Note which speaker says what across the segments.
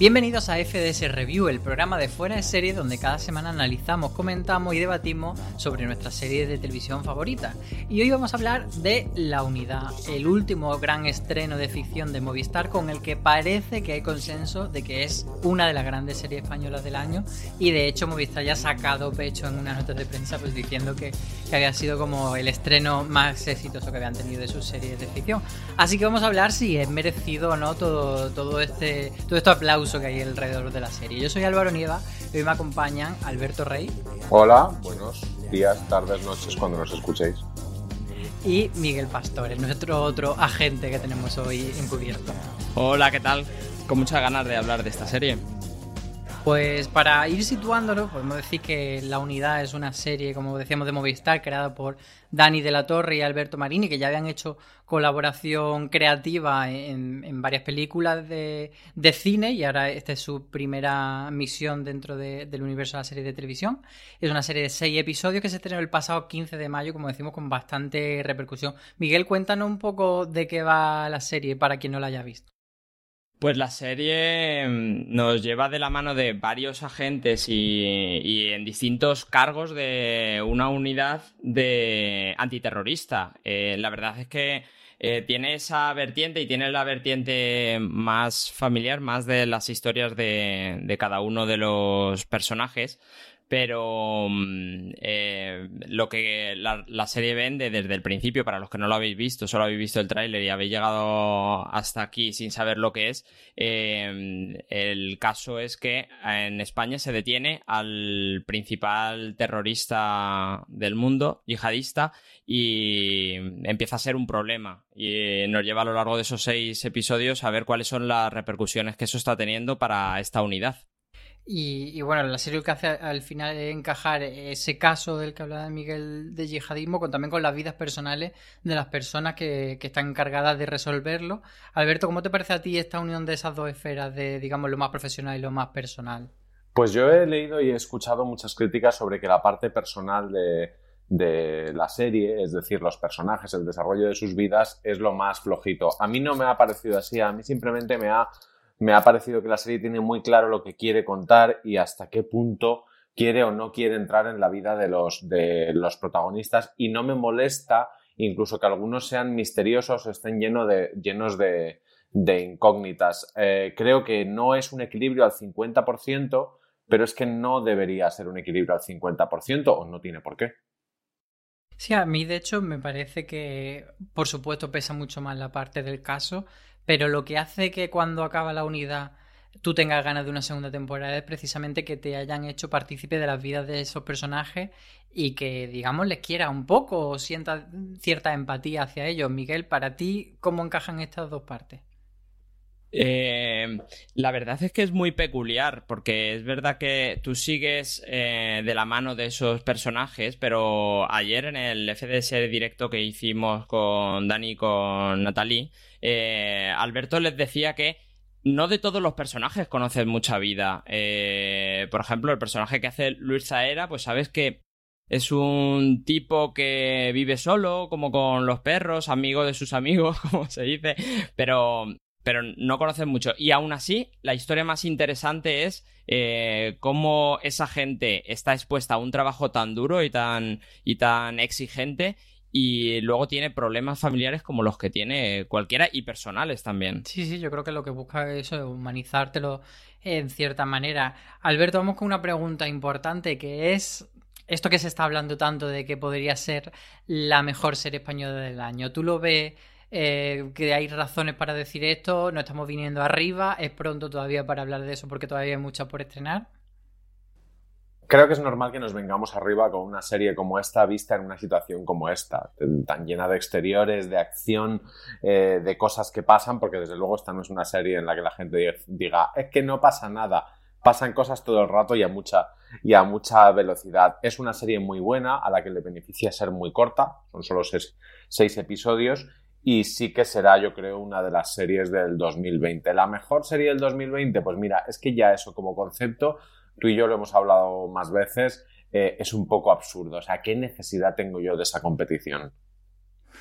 Speaker 1: Bienvenidos a FDS Review, el programa de fuera de serie donde cada semana analizamos, comentamos y debatimos sobre nuestras series de televisión favoritas. Y hoy vamos a hablar de La Unidad, el último gran estreno de ficción de Movistar con el que parece que hay consenso de que es una de las grandes series españolas del año y de hecho Movistar ya ha sacado pecho en unas notas de prensa pues diciendo que, que había sido como el estreno más exitoso que habían tenido de sus series de ficción. Así que vamos a hablar si es merecido o no todo, todo este todo este aplauso que hay alrededor de la serie. Yo soy Álvaro Nieva y hoy me acompañan Alberto Rey.
Speaker 2: Hola, buenos días, tardes, noches cuando nos escuchéis.
Speaker 1: Y Miguel Pastores, nuestro otro agente que tenemos hoy encubierto.
Speaker 3: Hola, ¿qué tal? Con muchas ganas de hablar de esta serie.
Speaker 1: Pues para ir situándolo, podemos decir que La Unidad es una serie, como decíamos, de Movistar, creada por Dani de la Torre y Alberto Marini, que ya habían hecho colaboración creativa en, varias películas de, cine y ahora esta es su primera misión dentro del universo de la serie de televisión. Es una serie de seis episodios que se estrenó el pasado 15 de mayo, como decimos, con bastante repercusión. Miguel, cuéntanos un poco de qué va la serie para quien no la haya visto.
Speaker 3: Pues la serie mm, nos lleva de la mano de varios agentes y, en distintos cargos de una unidad de antiterrorista. Eh, la verdad es que eh, tiene esa vertiente y tiene la vertiente más familiar, más de las historias de cada uno de los personajes pero mm, eh, lo que la, serie vende desde el principio, para los que no lo habéis visto, solo habéis visto el tráiler y habéis llegado hasta aquí sin saber lo que es, eh, el caso es que en España se detiene al principal terrorista del mundo, yihadista, y empieza a ser un problema. Y nos lleva a lo largo de esos seis episodios a ver cuáles son las repercusiones que eso está teniendo para esta unidad.
Speaker 1: Y, bueno, la serie que hace al final es encajar ese caso del que hablaba Miguel de yihadismo con, también con las vidas personales de las personas que, están encargadas de resolverlo. Alberto, ¿cómo te parece a ti esta unión de esas dos esferas de, digamos, lo más profesional y lo más personal?
Speaker 2: Pues yo he leído y he escuchado muchas críticas sobre que la parte personal de, de la serie, es decir, los personajes, el desarrollo de sus vidas, es lo más flojito. A mí no me ha parecido así, a mí simplemente me ha me ha parecido que la serie tiene muy claro lo que quiere contar y hasta qué punto quiere o no quiere entrar en la vida de los, de los protagonistas y no me molesta incluso que algunos sean misteriosos o estén de, llenos de, de incógnitas. Eh, creo que no es un equilibrio al 50%, pero es que no debería ser un equilibrio al 50% o no tiene por qué.
Speaker 1: Sí, a mí de hecho me parece que, por supuesto, pesa mucho más la parte del caso, pero lo que hace que cuando acaba la unidad tú tengas ganas de una segunda temporada es precisamente que te hayan hecho partícipe de las vidas de esos personajes y que, digamos, les quiera un poco o sienta cierta empatía hacia ellos. Miguel, para ti, ¿cómo encajan estas dos partes?
Speaker 3: Eh, la verdad es que es muy peculiar, porque es verdad que tú sigues eh, de la mano de esos personajes, pero ayer en el FDS directo que hicimos con Dani y con Natalie, eh, Alberto les decía que no de todos los personajes conoces mucha vida. por ejemplo, el personaje que hace Luis Zaera, pues sabes que es un tipo que vive solo, como con los perros, amigo de sus amigos, como se dice, pero pero no conocen mucho. Y aún así, la historia más interesante es eh, cómo esa gente está expuesta a un trabajo tan duro y tan, y tan exigente y luego tiene problemas familiares como los que tiene cualquiera y personales también.
Speaker 1: Sí, sí, yo creo que lo que busca es humanizártelo en cierta manera. Alberto, vamos con una pregunta importante que es esto que se está hablando tanto de que podría ser la mejor serie española del año. ¿Tú lo ves eh, que hay razones para decir esto, no estamos viniendo arriba, es pronto todavía para hablar de eso porque todavía hay mucho por estrenar.
Speaker 2: Creo que es normal que nos vengamos arriba con una serie como esta, vista en una situación como esta, tan llena de exteriores, de acción, eh, de cosas que pasan, porque desde luego esta no es una serie en la que la gente diga, es que no pasa nada, pasan cosas todo el rato y a mucha, y a mucha velocidad. Es una serie muy buena, a la que le beneficia ser muy corta, son solo seis episodios, y sí que será, yo creo, una de las series del 2020. ¿La mejor serie del 2020? Pues mira, es que ya eso como concepto, tú y yo lo hemos hablado más veces, eh, es un poco absurdo. O sea, ¿qué necesidad tengo yo de esa competición?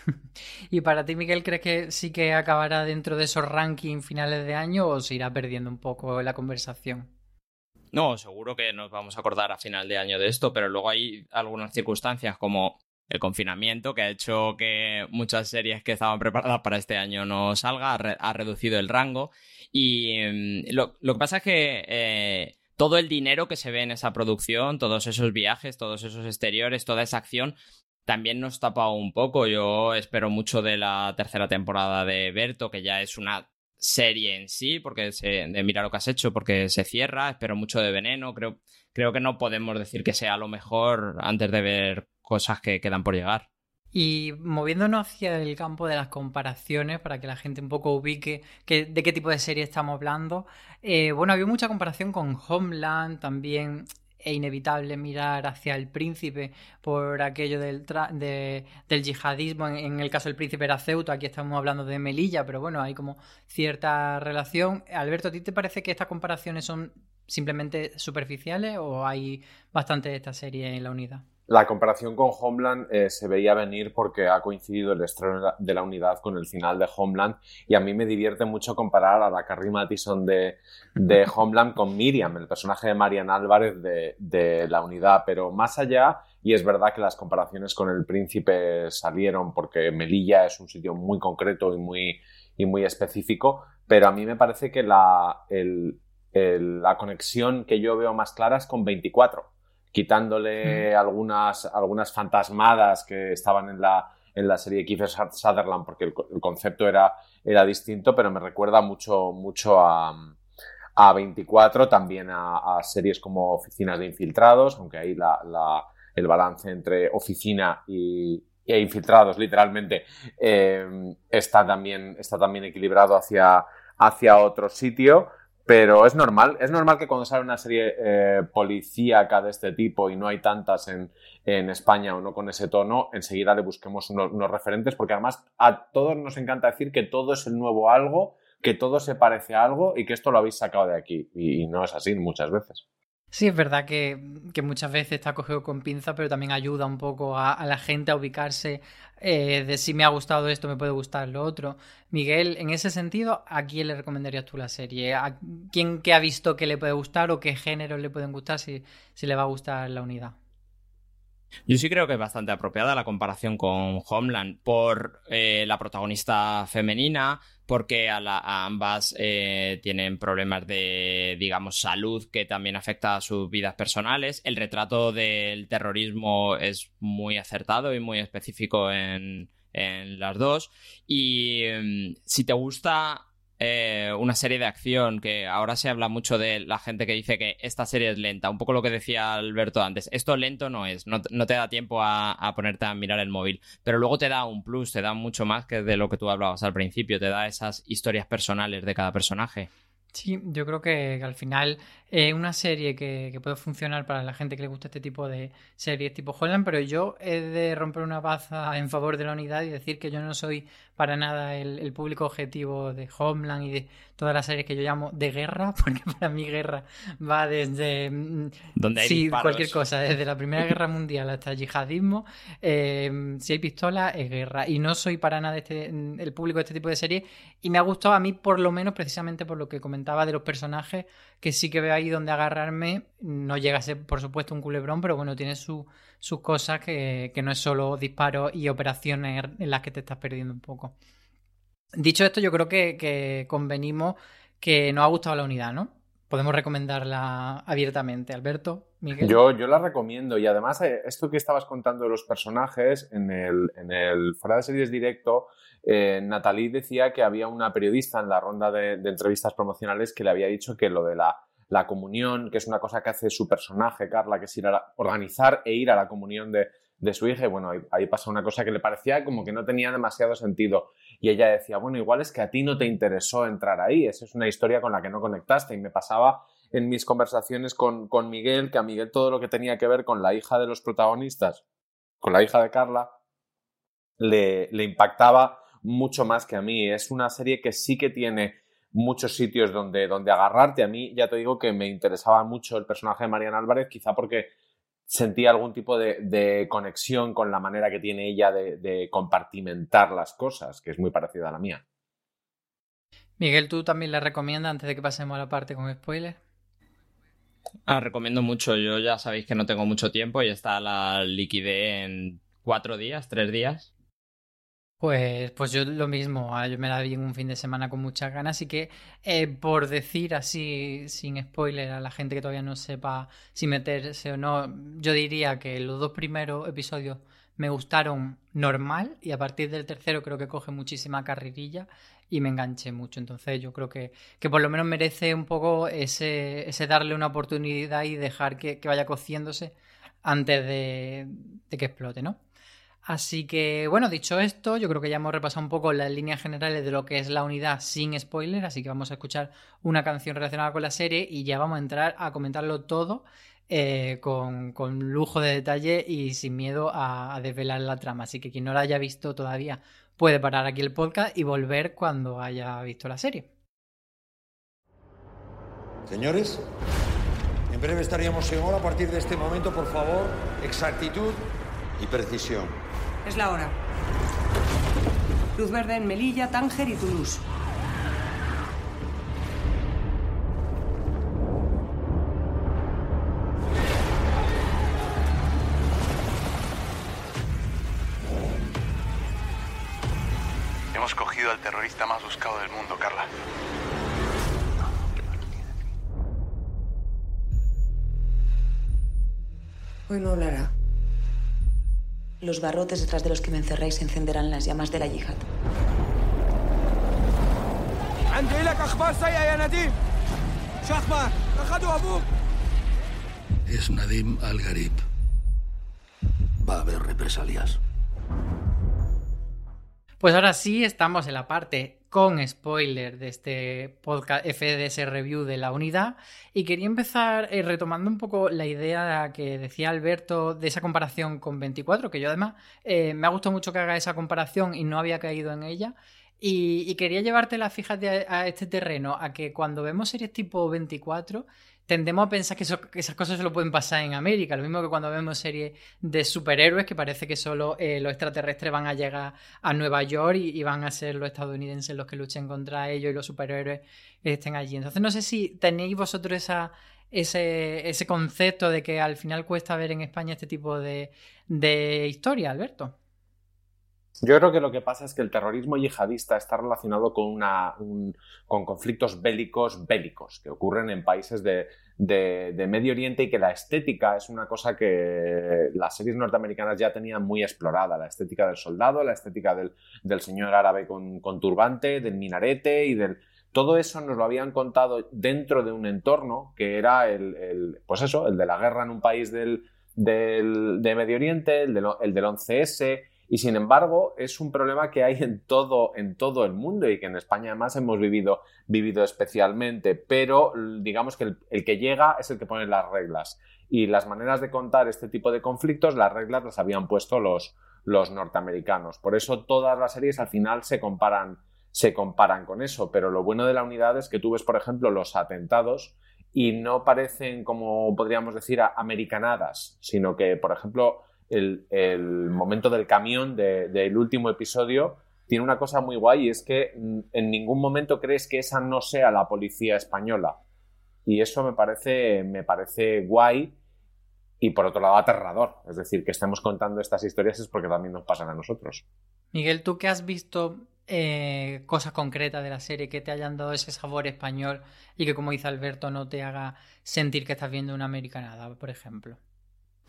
Speaker 1: ¿Y para ti, Miguel, crees que sí que acabará dentro de esos rankings finales de año o se irá perdiendo un poco la conversación?
Speaker 3: No, seguro que nos vamos a acordar a final de año de esto, pero luego hay algunas circunstancias como el confinamiento que ha hecho que muchas series que estaban preparadas para este año no salga, ha, reducido el rango. Y mm, lo, que pasa es que eh, todo el dinero que se ve en esa producción, todos esos viajes, todos esos exteriores, toda esa acción, también nos tapa un poco. Yo espero mucho de la tercera temporada de Berto, que ya es una serie en sí, porque de mira lo que has hecho, porque se cierra, espero mucho de Veneno, creo, creo que no podemos decir que sea lo mejor antes de ver cosas que quedan por llegar.
Speaker 1: Y moviéndonos hacia el campo de las comparaciones, para que la gente un poco ubique de qué tipo de serie estamos hablando, eh, bueno, había mucha comparación con Homeland, también es inevitable mirar hacia el príncipe por aquello del, del yihadismo. En, el caso del príncipe era Ceuta, aquí estamos hablando de Melilla, pero bueno, hay como cierta relación. Alberto, ¿a ti te parece que estas comparaciones son simplemente superficiales o hay bastante de esta serie en la unidad?
Speaker 2: La comparación con Homeland eh, se veía venir porque ha coincidido el estreno de la unidad con el final de Homeland y a mí me divierte mucho comparar a la Carrie Mathison de, de Homeland con Miriam, el personaje de Marian Álvarez de, de, la unidad, pero más allá, y es verdad que las comparaciones con el príncipe salieron porque Melilla es un sitio muy concreto y muy, y muy específico, pero a mí me parece que la, el, la conexión que yo veo más clara es con 24 quitándole algunas, algunas fantasmadas que estaban en la, en la serie Kiefer Sutherland, porque el, concepto era, era distinto, pero me recuerda mucho, mucho a, a 24, también a, series como Oficinas de Infiltrados, aunque ahí la, la, el balance entre oficina y, e infiltrados, literalmente, eh, está, también, está también equilibrado hacia, hacia otro sitio. Pero es normal, es normal que cuando sale una serie eh, policíaca de este tipo y no hay tantas en, España o no con ese tono, enseguida le busquemos unos, referentes, porque además a todos nos encanta decir que todo es el nuevo algo, que todo se parece a algo y que esto lo habéis sacado de aquí. y no es así muchas veces.
Speaker 1: Sí, es verdad que, muchas veces está cogido con pinza, pero también ayuda un poco a, la gente a ubicarse eh, de si me ha gustado esto, me puede gustar lo otro. Miguel, en ese sentido, ¿a quién le recomendarías tú la serie? ¿A quién que ha visto que le puede gustar o qué géneros le pueden gustar si, si le va a gustar la unidad?
Speaker 3: Yo sí creo que es bastante apropiada la comparación con Homeland por eh, la protagonista femenina, porque a, ambas eh, tienen problemas de, digamos, salud que también afecta a sus vidas personales. El retrato del terrorismo es muy acertado y muy específico en, las dos. Y mm, si te gusta eh, una serie de acción, que ahora se habla mucho de la gente que dice que esta serie es lenta, un poco lo que decía Alberto antes, esto lento no es, no, te da tiempo a, a, ponerte a mirar el móvil, pero luego te da un plus, te da mucho más que de lo que tú hablabas al principio, te da esas historias personales de cada personaje.
Speaker 1: Sí, yo creo que, al final es una serie que, puede funcionar para la gente que le gusta este tipo de series tipo Holland, pero yo he de romper una baza en favor de la unidad y decir que yo no soy para nada el, público objetivo de Homeland y de todas las series que yo llamo de guerra, porque para mí guerra va desde
Speaker 3: mm, ¿Donde
Speaker 1: sí, cualquier cosa, desde la Primera Guerra Mundial hasta el yihadismo, eh, si hay pistola es guerra. Y no soy para nada este, el público de este tipo de series y me ha gustado a mí por lo menos precisamente por lo que comentaba de los personajes, que sí que veo ahí donde agarrarme, no llega a ser por supuesto un culebrón, pero bueno, tiene sus cosas que, que no es solo disparos y operaciones en las que te estás perdiendo un poco. Dicho esto, yo creo que, convenimos que nos ha gustado la unidad, ¿no? Podemos recomendarla abiertamente. Alberto, Miguel.
Speaker 2: Yo, yo la recomiendo. Y además eh, esto que estabas contando de los personajes en el, en el fuera de series directo, eh, Natalie decía que había una periodista en la ronda de, entrevistas promocionales que le había dicho que lo de la, la, comunión, que es una cosa que hace su personaje, Carla, que es ir a organizar e ir a la comunión de, de su hija. Y bueno, ahí, pasa una cosa que le parecía como que no tenía demasiado sentido. Y ella decía, bueno, igual es que a ti no te interesó entrar ahí, esa es una historia con la que no conectaste y me pasaba en mis conversaciones con, con Miguel que a Miguel todo lo que tenía que ver con la hija de los protagonistas, con la hija de Carla, le, le impactaba mucho más que a mí. Es una serie que sí que tiene muchos sitios donde, donde agarrarte. A mí ya te digo que me interesaba mucho el personaje de Mariana Álvarez, quizá porque sentía algún tipo de, conexión con la manera que tiene ella de, compartimentar las cosas, que es muy parecida a la mía.
Speaker 1: Miguel, ¿tú también la recomiendas antes de que pasemos a la parte con spoilers?
Speaker 3: Ah, recomiendo mucho. Yo ya sabéis que no tengo mucho tiempo y está la liquidez en cuatro días, tres días.
Speaker 1: Pues, pues yo lo mismo, ah, yo me la vi en un fin de semana con muchas ganas, así que eh, por decir así, sin spoiler a la gente que todavía no sepa si meterse o no, yo diría que los dos primeros episodios me gustaron normal y a partir del tercero creo que coge muchísima carrerilla y me enganché mucho. Entonces yo creo que, que por lo menos merece un poco ese, ese darle una oportunidad y dejar que, que vaya cociéndose antes de, de que explote, ¿no? Así que, bueno, dicho esto, yo creo que ya hemos repasado un poco las líneas generales de lo que es la unidad sin spoiler, así que vamos a escuchar una canción relacionada con la serie y ya vamos a entrar a comentarlo todo eh, con, lujo de detalle y sin miedo a, desvelar la trama. Así que quien no la haya visto todavía puede parar aquí el podcast y volver cuando haya visto la serie.
Speaker 4: Señores, en breve estaríamos en hora. A partir de este momento, por favor, exactitud y precisión.
Speaker 5: Es la hora. Luz verde en Melilla, Tánger y Toulouse.
Speaker 6: Hemos cogido al terrorista más buscado del mundo, Carla.
Speaker 5: Hoy no hablará. Los barrotes detrás de los que me encerráis encenderán las llamas de la yihad.
Speaker 4: Es Nadim Al-Gharib. Va a haber represalias.
Speaker 1: Pues ahora sí estamos en la parte con spoiler de este podcast FDS Review de la unidad y quería empezar eh, retomando un poco la idea que decía Alberto de esa comparación con 24, que yo además eh, me ha gustado mucho que haga esa comparación y no había caído en ella. Y, quería llevártela, fíjate, a, a este terreno, a que cuando vemos series tipo 24, tendemos a pensar que, esas cosas solo pueden pasar en América. Lo mismo que cuando vemos series de superhéroes, que parece que solo eh, los extraterrestres van a llegar a Nueva York y, van a ser los estadounidenses los que luchen contra ellos y los superhéroes estén allí. Entonces no sé si tenéis vosotros ese, ese concepto de que al final cuesta ver en España este tipo de historia, Alberto.
Speaker 2: Yo creo que lo que pasa es que el terrorismo yihadista está relacionado con, una, con conflictos bélicos bélicos que ocurren en países de, Medio Oriente y que la estética es una cosa que las series norteamericanas ya tenían muy explorada. La estética del soldado, la estética del, señor árabe con, turbante, del minarete y del, todo eso nos lo habían contado dentro de un entorno que era el, pues eso, el de la guerra en un país del, del de Medio Oriente, el, el del 11S, y sin embargo, es un problema que hay en todo, en todo el mundo y que en España además hemos vivido, vivido especialmente, pero digamos que el, que llega es el que pone las reglas. Y las maneras de contar este tipo de conflictos, las reglas las habían puesto los, los norteamericanos. Por eso todas las series al final se comparan, se comparan con eso. Pero lo bueno de la unidad es que tú ves, por ejemplo, los atentados y no parecen, como podríamos decir, americanadas, sino que, por ejemplo, el, momento del camión del último episodio tiene una cosa muy guay y es que en ningún momento crees que esa no sea la policía española. Y eso me parece, me parece guay y por otro lado aterrador. Es decir, que estemos contando estas historias es porque también nos pasan a nosotros.
Speaker 1: Miguel, ¿tú qué has visto eh, cosas concretas de la serie que te hayan dado ese sabor español y que, como dice Alberto, no te haga sentir que estás viendo una americanada, por ejemplo?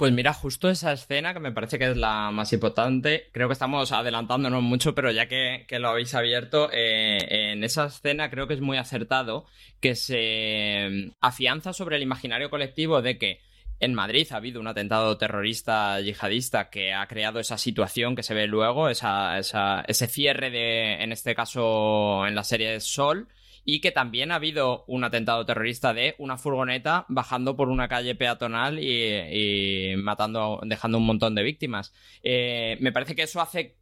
Speaker 3: Pues mira, justo esa escena que me parece que es la más importante, creo que estamos adelantándonos mucho, pero ya que, lo habéis abierto, eh, en esa escena creo que es muy acertado que se mm, afianza sobre el imaginario colectivo de que en Madrid ha habido un atentado terrorista yihadista que ha creado esa situación que se ve luego, esa, ese cierre de, en este caso, en la serie Sol, y que también ha habido un atentado terrorista de una furgoneta bajando por una calle peatonal y, matando, dejando un montón de víctimas. Eh, me parece que eso hace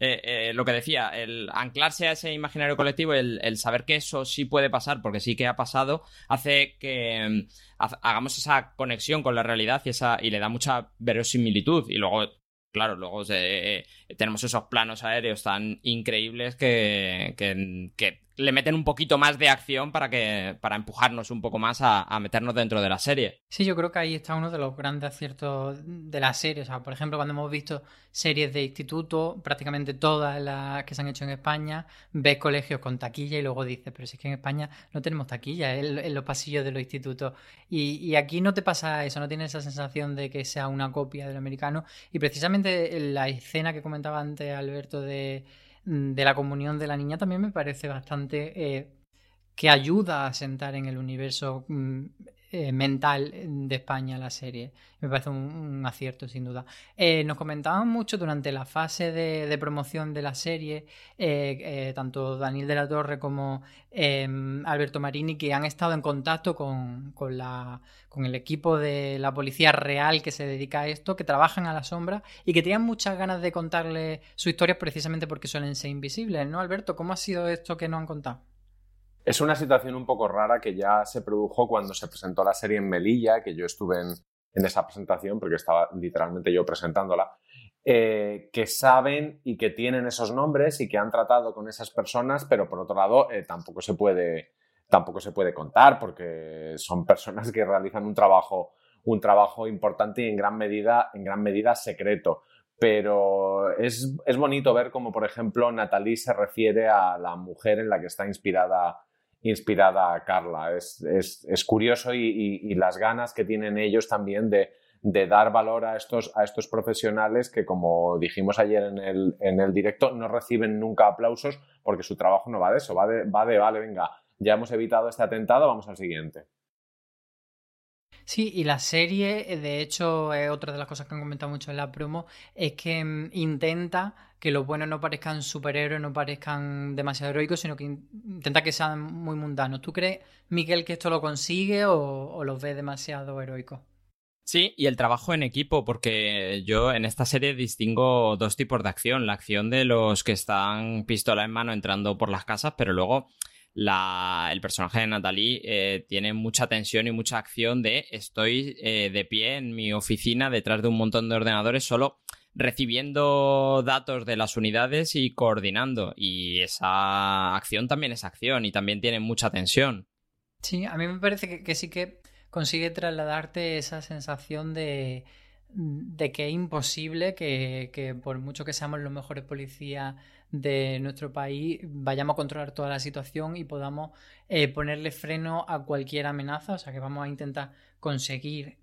Speaker 3: eh, eh, lo que decía, el anclarse a ese imaginario colectivo, el, saber que eso sí puede pasar, porque sí que ha pasado, hace que mm, hagamos esa conexión con la realidad y, esa, y le da mucha verosimilitud. Y luego, claro, luego tenemos esos planos aéreos tan increíbles que, que le meten un poquito más de acción para que para empujarnos un poco más a, meternos dentro de la serie.
Speaker 1: Sí, yo creo que ahí está uno de los grandes aciertos de la serie. O sea, por ejemplo, cuando hemos visto series de instituto, prácticamente todas las que se han hecho en España, ves colegios con taquilla y luego dices, pero si es que en España no tenemos taquilla en, los pasillos de los institutos. Y, y, aquí no te pasa eso, no tienes esa sensación de que sea una copia del americano. Y precisamente la escena que comentaba antes Alberto de de la comunión de la niña también me parece bastante eh, que ayuda a sentar en el universo mm, eh, mental de España la serie. Me parece un, acierto, sin duda. Eh, nos comentaban mucho durante la fase de, promoción de la serie, eh, tanto Daniel de la Torre como em, Alberto Marini, que han estado en contacto con, la, con el equipo de la policía real que se dedica a esto, que trabajan a la sombra y que tenían muchas ganas de contarle su historia precisamente porque suelen ser invisibles, ¿no, Alberto? ¿Cómo ha sido esto que nos han contado?
Speaker 2: Es una situación un poco rara que ya se produjo cuando se presentó la serie en Melilla, que yo estuve en, esa presentación porque estaba literalmente yo presentándola, eh, que saben y que tienen esos nombres y que han tratado con esas personas, pero por otro lado eh, tampoco se puede tampoco se puede contar porque son personas que realizan un trabajo un trabajo importante y en gran medida en gran medida secreto. Pero es, es bonito ver cómo por ejemplo Natalie se refiere a la mujer en la que está inspirada inspirada a Carla. Es, es, curioso y, las ganas que tienen ellos también de, dar valor a estos, a estos profesionales que, como dijimos ayer en el, en el directo, no reciben nunca aplausos porque su trabajo no va de eso, va de, va de, vale, venga, ya hemos evitado este atentado, vamos al siguiente.
Speaker 1: Sí, y la serie, de hecho, otra de las cosas que han comentado mucho en la promo, es que mm, intenta que los buenos no parezcan superhéroes, no parezcan demasiado heroicos, sino que intenta que sean muy mundanos. ¿Tú crees, Miguel, que esto lo consigue o, los ves demasiado heroicos?
Speaker 3: Sí, y el trabajo en equipo, porque yo en esta serie distingo dos tipos de acción. La acción de los que están pistola en mano entrando por las casas, pero luego el personaje de Natalie eh, tiene mucha tensión y mucha acción de estoy eh, de pie en mi oficina detrás de un montón de ordenadores solo recibiendo datos de las unidades y coordinando. Y esa acción también es acción y también tiene mucha tensión.
Speaker 1: Sí, a mí me parece que, sí que consigue trasladarte esa sensación de, de que es imposible que, que, por mucho que seamos los mejores policías de nuestro país, vayamos a controlar toda la situación y podamos eh, ponerle freno a cualquier amenaza. O sea, que vamos a intentar conseguir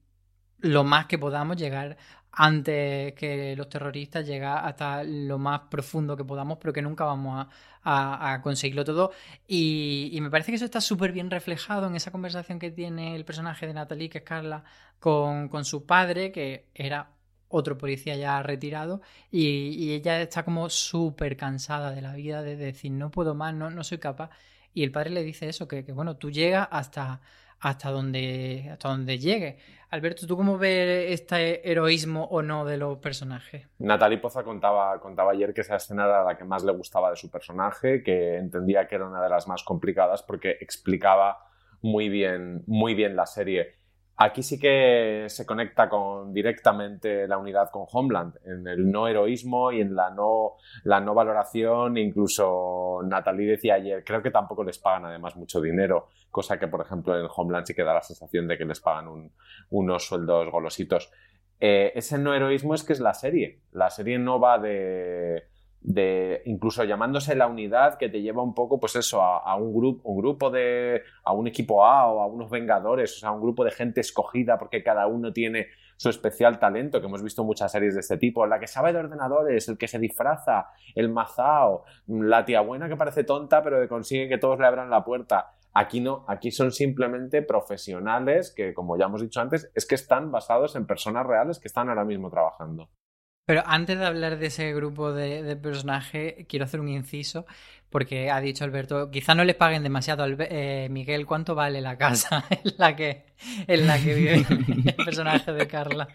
Speaker 1: lo más que podamos, llegar antes que los terroristas, llegar hasta lo más profundo que podamos, pero que nunca vamos a, conseguirlo todo. Y, me parece que eso está súper bien reflejado en esa conversación que tiene el personaje de Natalie, que es Carla, con, con su padre, que era otro policía ya retirado, y, ella está como súper cansada de la vida, de decir, no puedo más, no, no soy capaz. Y el padre le dice eso, que, bueno, tú llegas hasta, hasta donde, hasta donde llegue. Alberto, ¿tú cómo ves este heroísmo o no de los personajes?
Speaker 2: Natalie Poza contaba, contaba ayer que esa escena era la que más le gustaba de su personaje, que entendía que era una de las más complicadas porque explicaba muy bien, muy bien la serie. Aquí sí que se conecta con, directamente la unidad con Homeland, en el no heroísmo y en la no, la no valoración. Incluso Natalie decía ayer, creo que tampoco les pagan además mucho dinero, cosa que por ejemplo en Homeland sí que da la sensación de que les pagan unos sueldos golositos. Eh, ese no heroísmo es que es la serie. La serie no va de de incluso llamándose la unidad que te lleva un poco, pues eso, a, un, grupo un grupo de, a un equipo A o a unos vengadores, o sea, un grupo de gente escogida porque cada uno tiene su especial talento, que hemos visto muchas series de este tipo, la que sabe de ordenadores, el que se disfraza, el mazao, la tía buena que parece tonta pero que consigue que todos le abran la puerta. Aquí no, aquí son simplemente profesionales que, como ya hemos dicho antes, es que están basados en personas reales que están ahora mismo trabajando.
Speaker 1: Pero antes de hablar de ese grupo de, de personajes, quiero hacer un inciso porque ha dicho Alberto, quizá no les paguen demasiado. Eh, Miguel, ¿cuánto vale la casa en la que, en la que vive el personaje de Carla?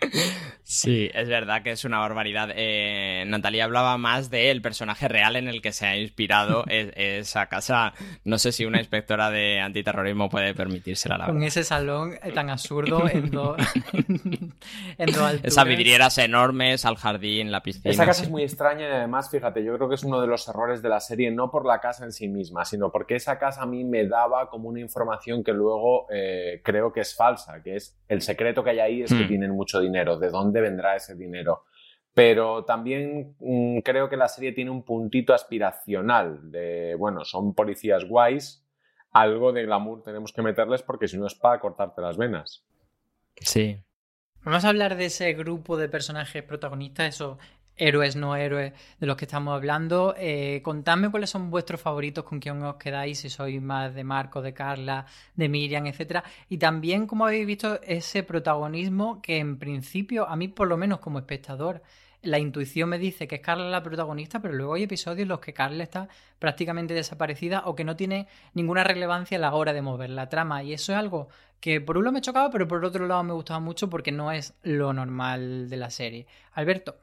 Speaker 3: Sí, es verdad que es una barbaridad. Eh, Natalia hablaba más del personaje real en el que se ha inspirado esa casa. No sé si una inspectora de antiterrorismo puede permitírsela, la
Speaker 1: Con ese salón tan absurdo en dos en
Speaker 3: Esas vidrieras enormes, al jardín, la piscina.
Speaker 2: Esa casa es muy extraña y además, fíjate, yo creo que es uno de los errores de la serie, no por la casa en sí misma, sino porque esa casa a mí me daba como una información que luego eh, creo que es falsa, que es el secreto que hay ahí es que hmm. tienen mucho dinero, ¿de dónde vendrá ese dinero? Pero también mm, creo que la serie tiene un puntito aspiracional de, bueno, son policías guays, algo de glamour tenemos que meterles porque si no es para cortarte las venas.
Speaker 1: Sí. Vamos a hablar de ese grupo de personajes protagonistas, eso héroes, no héroes de los que estamos hablando. Eh, contadme cuáles son vuestros favoritos, con quién os quedáis, si sois más de Marco, de Carla, de Miriam, etcétera. Y también cómo habéis visto ese protagonismo que en principio, a mí por lo menos como espectador, la intuición me dice que es Carla la protagonista, pero luego hay episodios en los que Carla está prácticamente desaparecida o que no tiene ninguna relevancia a la hora de mover la trama. Y eso es algo que por un lado me chocaba, pero por otro lado me gustaba mucho porque no es lo normal de la serie. Alberto.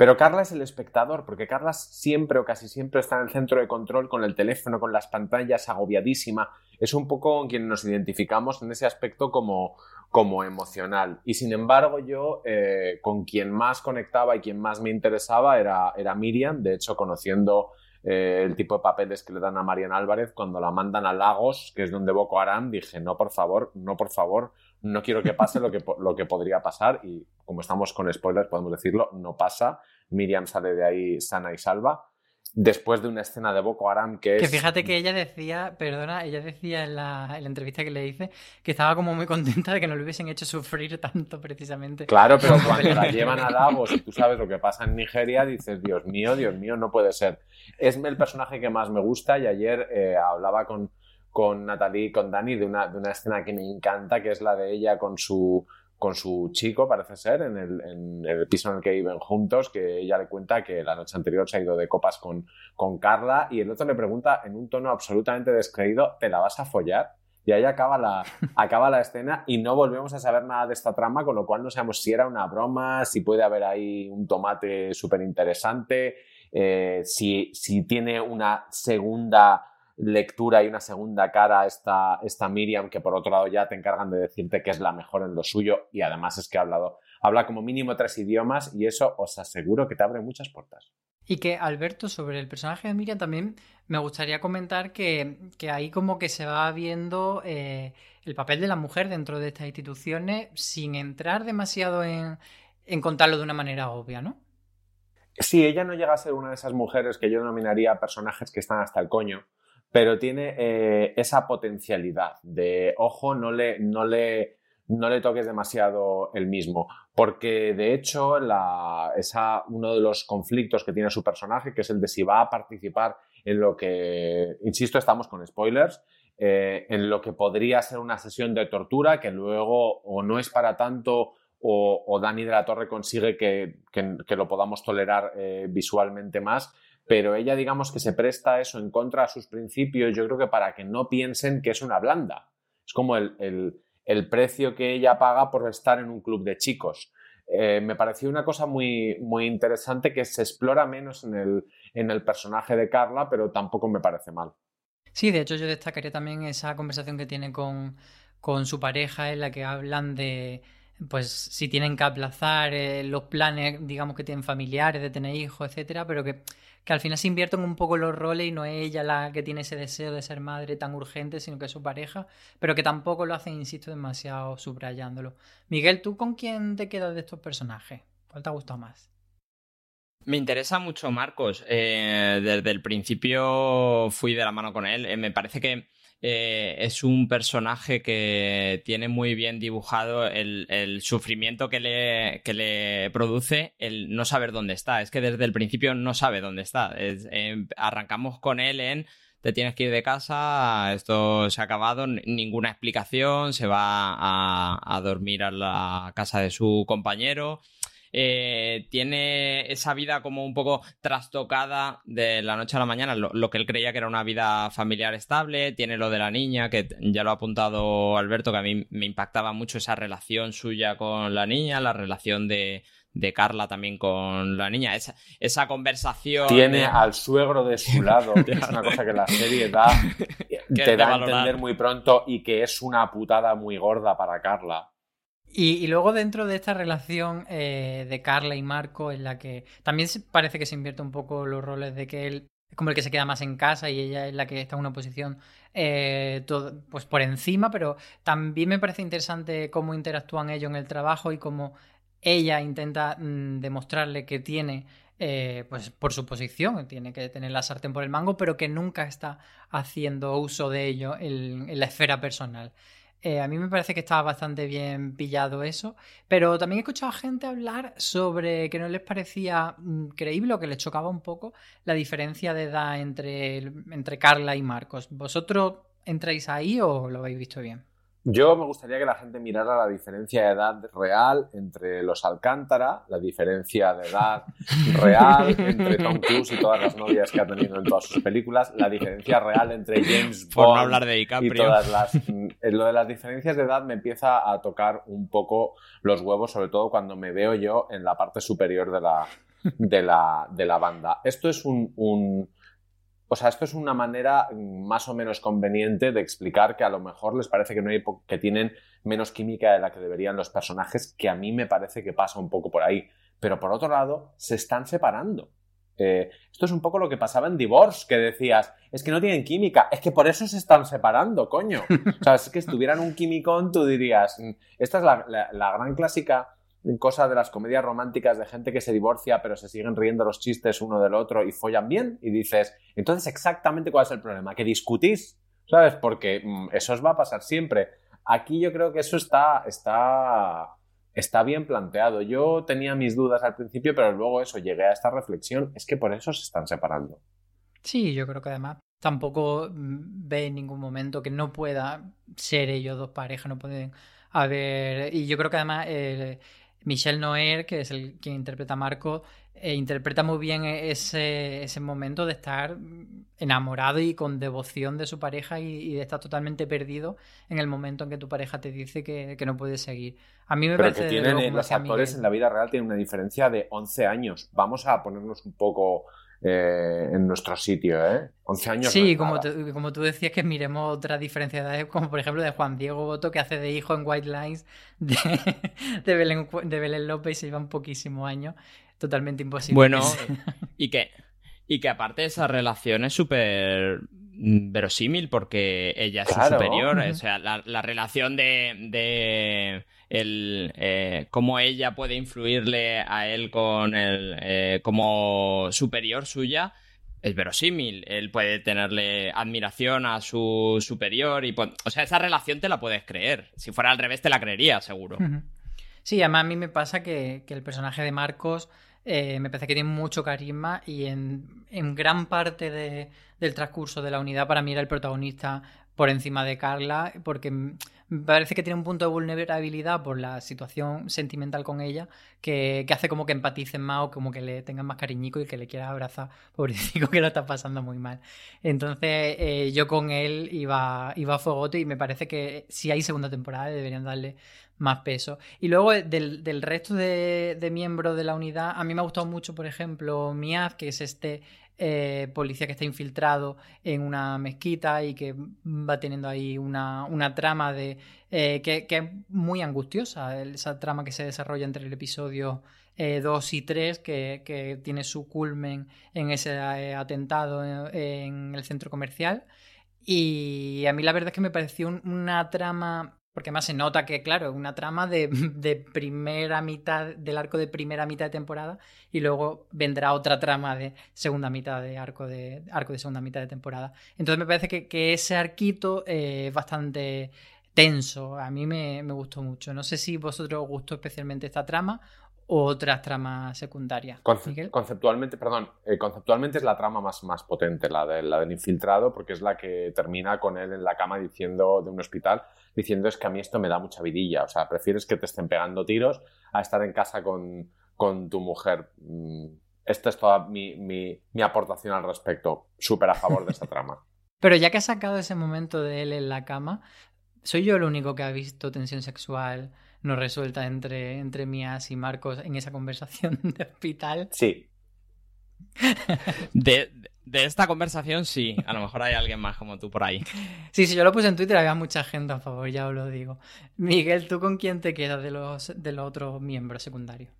Speaker 2: Pero Carla es el espectador, porque Carla siempre o casi siempre está en el centro de control con el teléfono, con las pantallas, agobiadísima. Es un poco con quien nos identificamos en ese aspecto como, como emocional. Y sin embargo, yo eh, con quien más conectaba y quien más me interesaba era, era Miriam. De hecho, conociendo eh, el tipo de papeles que le dan a Marian Álvarez, cuando la mandan a Lagos, que es donde Boko Haram, dije, no, por favor, no, por favor, no quiero que pase lo que, lo que podría pasar y como estamos con spoilers podemos decirlo, no pasa. Miriam sale de ahí sana y salva. Después de una escena de Boko Haram que es...
Speaker 1: Que fíjate que ella decía, perdona, ella decía en la, entrevista que le hice que estaba como muy contenta de que no le hubiesen hecho sufrir tanto precisamente.
Speaker 2: Claro, pero cuando la llevan a Davos y tú sabes lo que pasa en Nigeria, dices, Dios mío, Dios mío, no puede ser. Es el personaje que más me gusta y ayer eh, hablaba con, con Natalie, con Dani, de una, de una escena que me encanta, que es la de ella con su, con su chico, parece ser, en el, en el, piso en el que viven juntos, que ella le cuenta que la noche anterior se ha ido de copas con, con Carla y el otro le pregunta en un tono absolutamente descreído, ¿te la vas a follar? Y ahí acaba la, acaba la escena y no volvemos a saber nada de esta trama, con lo cual no sabemos si era una broma, si puede haber ahí un tomate súper interesante, eh, si, si tiene una segunda lectura y una segunda cara a esta, esta Miriam, que por otro lado ya te encargan de decirte que es la mejor en lo suyo y además es que ha hablado, habla como mínimo tres idiomas y eso os aseguro que te abre muchas puertas.
Speaker 1: Y que, Alberto, sobre el personaje de Miriam también me gustaría comentar que, que ahí como que se va viendo eh, el papel de la mujer dentro de estas instituciones sin entrar demasiado en, en contarlo de una manera obvia, ¿no?
Speaker 2: Sí, ella no llega a ser una de esas mujeres que yo denominaría personajes que están hasta el coño, pero tiene eh, esa potencialidad de, ojo, no le, no le, no le toques demasiado el mismo. Porque de hecho, esa, uno de los conflictos que tiene su personaje, que es el de si va a participar en lo que, insisto, estamos con spoilers, eh, en lo que podría ser una sesión de tortura, que luego o no es para tanto o, Dani de la Torre consigue que, lo podamos tolerar eh, visualmente más, pero ella digamos que se presta a eso en contra de sus principios, yo creo que para que no piensen que es una blanda. Es como el el precio que ella paga por estar en un club de chicos. Eh, me pareció una cosa muy, muy interesante que se explora menos en el, en el personaje de Carla, pero tampoco me parece mal.
Speaker 1: Sí, de hecho yo destacaría también esa conversación que tiene con, con su pareja en la que hablan de pues si tienen que aplazar eh, los planes, digamos que tienen familiares, de tener hijos, etcétera, pero que que al final se invierten un poco los roles y no es ella la que tiene ese deseo de ser madre tan urgente, sino que es su pareja, pero que tampoco lo hacen, insisto, demasiado subrayándolo. Miguel, ¿tú con quién te quedas de estos personajes? ¿Cuál te ha gustado más?
Speaker 3: Me interesa mucho Marcos. Eh, desde el principio fui de la mano con él. Eh, me parece que eh, es un personaje que tiene muy bien dibujado el, sufrimiento que le, produce el no saber dónde está. Es que desde el principio no sabe dónde está. Eh, arrancamos con él en te tienes que ir de casa, esto se ha acabado, ninguna explicación, se va a dormir a la casa de su compañero. Eh, tiene esa vida como un poco trastocada de la noche a la mañana, lo, que él creía que era una vida familiar estable, tiene lo de la niña, que ya lo ha apuntado Alberto, que a mí me impactaba mucho esa relación suya con la niña, la relación de, Carla también con la niña. Esa, esa conversación.
Speaker 2: Tiene al suegro de su lado, es una cosa que la serie da, te da a entender muy pronto y que es una putada muy gorda para Carla.
Speaker 1: Y, luego dentro de esta relación eh, de Carla y Marco, en la que también parece que se invierte un poco los roles de que él es como el que se queda más en casa y ella es la que está en una posición eh, pues por encima, pero también me parece interesante cómo interactúan ellos en el trabajo y cómo ella intenta mm, demostrarle que tiene eh, pues por su posición, tiene que tener la sartén por el mango, pero que nunca está haciendo uso de ello en la esfera personal. Eh, a mí me parece que estaba bastante bien pillado eso, pero también he escuchado a gente hablar sobre que no les parecía mm, creíble o que les chocaba un poco la diferencia de edad entre, entre Carla y Marcos. ¿Vosotros entráis ahí o lo habéis visto bien?
Speaker 2: Yo me gustaría que la gente mirara la diferencia de edad real entre los Alcántara, la diferencia de edad real entre Tom Cruise y todas las novias que ha tenido en todas sus películas, la diferencia real entre James Bond
Speaker 3: Por no hablar de DiCaprio.
Speaker 2: y todas las... Eh, lo de las diferencias de edad me empieza a tocar un poco los huevos, sobre todo cuando me veo yo en la parte superior de la, de la, de la banda. Esto es un o sea, esto es una manera más o menos conveniente de explicar que a lo mejor les parece que, no hay que tienen menos química de la que deberían los personajes, que a mí me parece que pasa un poco por ahí. Pero por otro lado, se están separando. Eh, esto es un poco lo que pasaba en Divorce, que decías, es que no tienen química, es que por eso se están separando, coño. O sea, es que si tuvieran un químicón, tú dirías, mm, esta es la gran clásica cosa de las comedias románticas de gente que se divorcia pero se siguen riendo los chistes uno del otro y follan bien y dices, entonces exactamente cuál es el problema, que discutís, ¿sabes? Porque mm, eso os va a pasar siempre. Aquí yo creo que eso está, está, está bien planteado. Yo tenía mis dudas al principio, pero luego eso, llegué a esta reflexión, es que por eso se están separando.
Speaker 1: Sí, yo creo que además tampoco mm, ve en ningún momento que no pueda ser ellos dos parejas, no pueden haber... Y yo creo que además... Michel Noer, que es el quien interpreta a Marco, eh, interpreta muy bien ese, ese, momento de estar enamorado y con devoción de su pareja y, de estar totalmente perdido en el momento en que tu pareja te dice que, no puedes seguir. A mí me
Speaker 2: Pero
Speaker 1: parece...
Speaker 2: que tienen, los actores en la vida real tienen una diferencia de 11 años. Vamos a ponernos un poco eh, en nuestro sitio, ¿eh? 11 años.
Speaker 1: Sí, como, como tú decías que miremos otras diferencias de edades, como por ejemplo de Juan Diego Boto, que hace de hijo en White Lines de, de, Belén, de Belén López y se llevan poquísimos años. Totalmente imposible.
Speaker 3: Bueno, y que, y que aparte esa relación es súper verosímil porque ella es su superior. O sea, la, la relación de, de el eh, cómo ella puede influirle a él con el eh, como superior suya es verosímil. Él puede tenerle admiración a su superior y... O sea, esa relación te la puedes creer. Si fuera al revés, te la creería, seguro.
Speaker 1: Sí, además a mí me pasa que, el personaje de Marcos eh, me parece que tiene mucho carisma y en, gran parte del transcurso de la unidad para mí era el protagonista por encima de Carla, porque me parece que tiene un punto de vulnerabilidad por la situación sentimental con ella, que, hace como que empaticen más o como que le tengan más cariñico y que le quieras abrazar, pobrecito que lo está pasando muy mal. Entonces eh, yo con él iba, iba a fogote y me parece que si hay segunda temporada deberían darle más peso. Y luego eh, del, resto de, de, miembros de la unidad, a mí me ha gustado mucho, por ejemplo, Miaz, que es este eh, policía que está infiltrado en una mezquita y que va teniendo ahí una, trama de eh, que, es muy angustiosa, esa trama que se desarrolla entre el episodio 2 eh, y 3, que, tiene su culmen en ese atentado en, el centro comercial. Y a mí la verdad es que me pareció una trama porque más se nota que, claro, es una trama de, de, primera mitad, del arco de primera mitad de temporada, y luego vendrá otra trama de segunda mitad de arco de arco de segunda mitad de temporada. Entonces me parece que, ese arquito es bastante tenso. A mí me, me, gustó mucho. No sé si vosotros os gustó especialmente esta trama o otras tramas secundarias.
Speaker 2: conceptualmente, perdón, eh, conceptualmente es la trama más, más potente, la, de, la del infiltrado, porque es la que termina con él en la cama diciendo de un hospital, diciendo es que a mí esto me da mucha vidilla, o sea, prefieres que te estén pegando tiros a estar en casa con, tu mujer. Mm, esta es toda mi, mi, mi aportación al respecto, súper a favor de esta trama.
Speaker 1: Pero ya que has sacado ese momento de él en la cama, ¿soy yo el único que ha visto tensión sexual? no resuelta entre, entre Mías y Marcos en esa conversación de hospital.
Speaker 2: Sí.
Speaker 3: De, esta conversación sí, a lo mejor hay alguien más como tú por ahí.
Speaker 1: Sí, sí, yo lo puse en Twitter, había mucha gente a favor, ya os lo digo. Miguel, ¿tú con quién te quedas de los, de los otros miembros secundarios?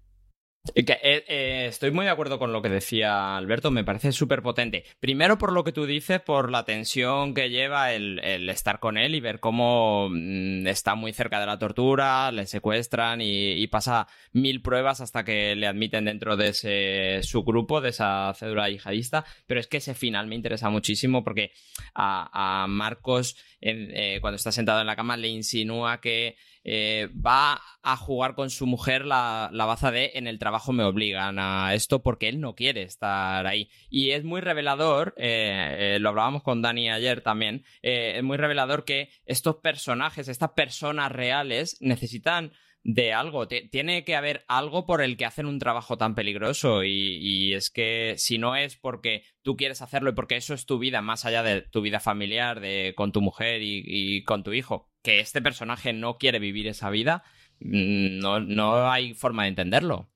Speaker 3: Eh, eh, estoy muy de acuerdo con lo que decía Alberto, me parece súper potente. Primero por lo que tú dices, por la tensión que lleva el, estar con él y ver cómo mm, está muy cerca de la tortura, le secuestran y, pasa mil pruebas hasta que le admiten dentro de ese su grupo, de esa cédula yihadista. Pero es que ese final me interesa muchísimo porque a, Marcos, eh, cuando está sentado en la cama, le insinúa que eh, va a jugar con su mujer la, baza de en el trabajo me obligan a esto porque él no quiere estar ahí. Y es muy revelador, eh, lo hablábamos con Dani ayer también, es muy revelador que estos personajes, estas personas reales necesitan de algo. tiene que haber algo por el que hacen un trabajo tan peligroso y, es que si no es porque tú quieres hacerlo y porque eso es tu vida, más allá de tu vida familiar, de con tu mujer y, con tu hijo, que este personaje no quiere vivir esa vida, mm, no, no hay forma de entenderlo.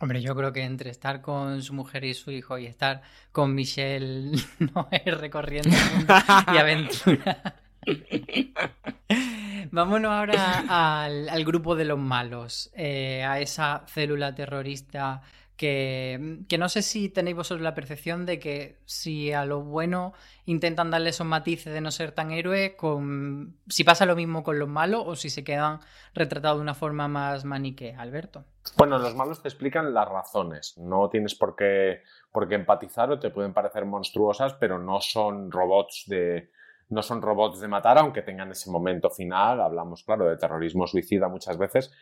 Speaker 1: Hombre, yo creo que entre estar con su mujer y su hijo y estar con Michelle no es recorriendo y aventura. Vámonos ahora al, grupo de los malos, eh, a esa célula terrorista que, que, no sé si tenéis vosotros la percepción de que si a lo bueno intentan darle esos matices de no ser tan héroe, con, si pasa lo mismo con los malos o si se quedan retratados de una forma más maniquea, Alberto.
Speaker 2: Bueno, los malos te explican las razones, no tienes por qué, por qué empatizar o te pueden parecer monstruosas, pero no son robots de, no son robots de matar, aunque tengan ese momento final, hablamos, claro, de terrorismo suicida muchas veces,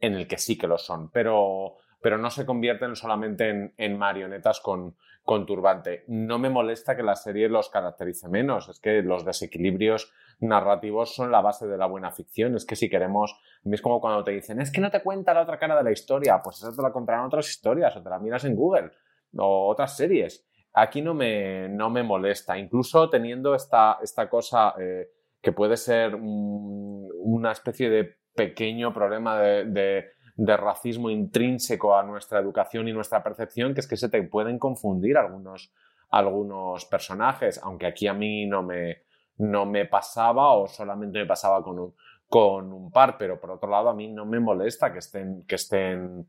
Speaker 2: en el que sí que lo son, pero, pero no se convierten solamente en, marionetas con, con, turbante. No me molesta que la serie los caracterice menos, es que los desequilibrios narrativos son la base de la buena ficción, es que si queremos, es como cuando te dicen, es que no te cuenta la otra cara de la historia, pues eso te la contarán otras historias o te la miras en Google o otras series aquí no me, no me molesta, incluso teniendo esta, esta cosa eh, que puede ser una especie de pequeño problema de, racismo intrínseco a nuestra educación y nuestra percepción, que es que se te pueden confundir algunos, algunos personajes, aunque aquí a mí no me, no me pasaba o solamente me pasaba con un, con un par, pero por otro lado a mí no me molesta que estén, que estén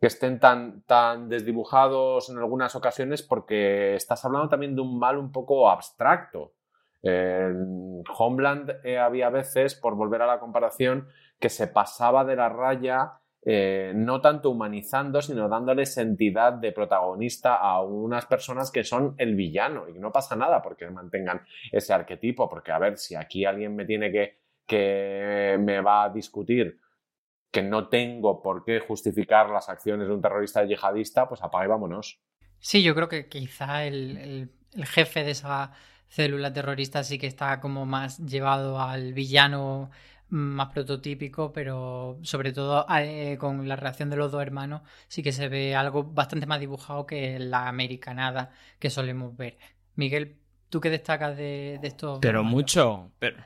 Speaker 2: que estén tan, tan desdibujados en algunas ocasiones porque estás hablando también de un mal un poco abstracto. En Homeland eh, había veces, por volver a la comparación, que se pasaba de la raya eh, no tanto humanizando, sino dándoles entidad de protagonista a unas personas que son el villano y no pasa nada porque mantengan ese arquetipo, porque a ver, si aquí alguien me tiene que, que me va a discutir que no tengo por qué justificar las acciones de un terrorista yihadista, pues apague y vámonos.
Speaker 1: Sí, yo creo que quizá el, el jefe de esa célula terrorista sí que está como más llevado al villano más prototípico, pero sobre todo eh, con la reacción de los dos hermanos sí que se ve algo bastante más dibujado que la americanada que solemos ver. Miguel, ¿tú qué destacas de, de esto?
Speaker 3: Pero mucho, pero,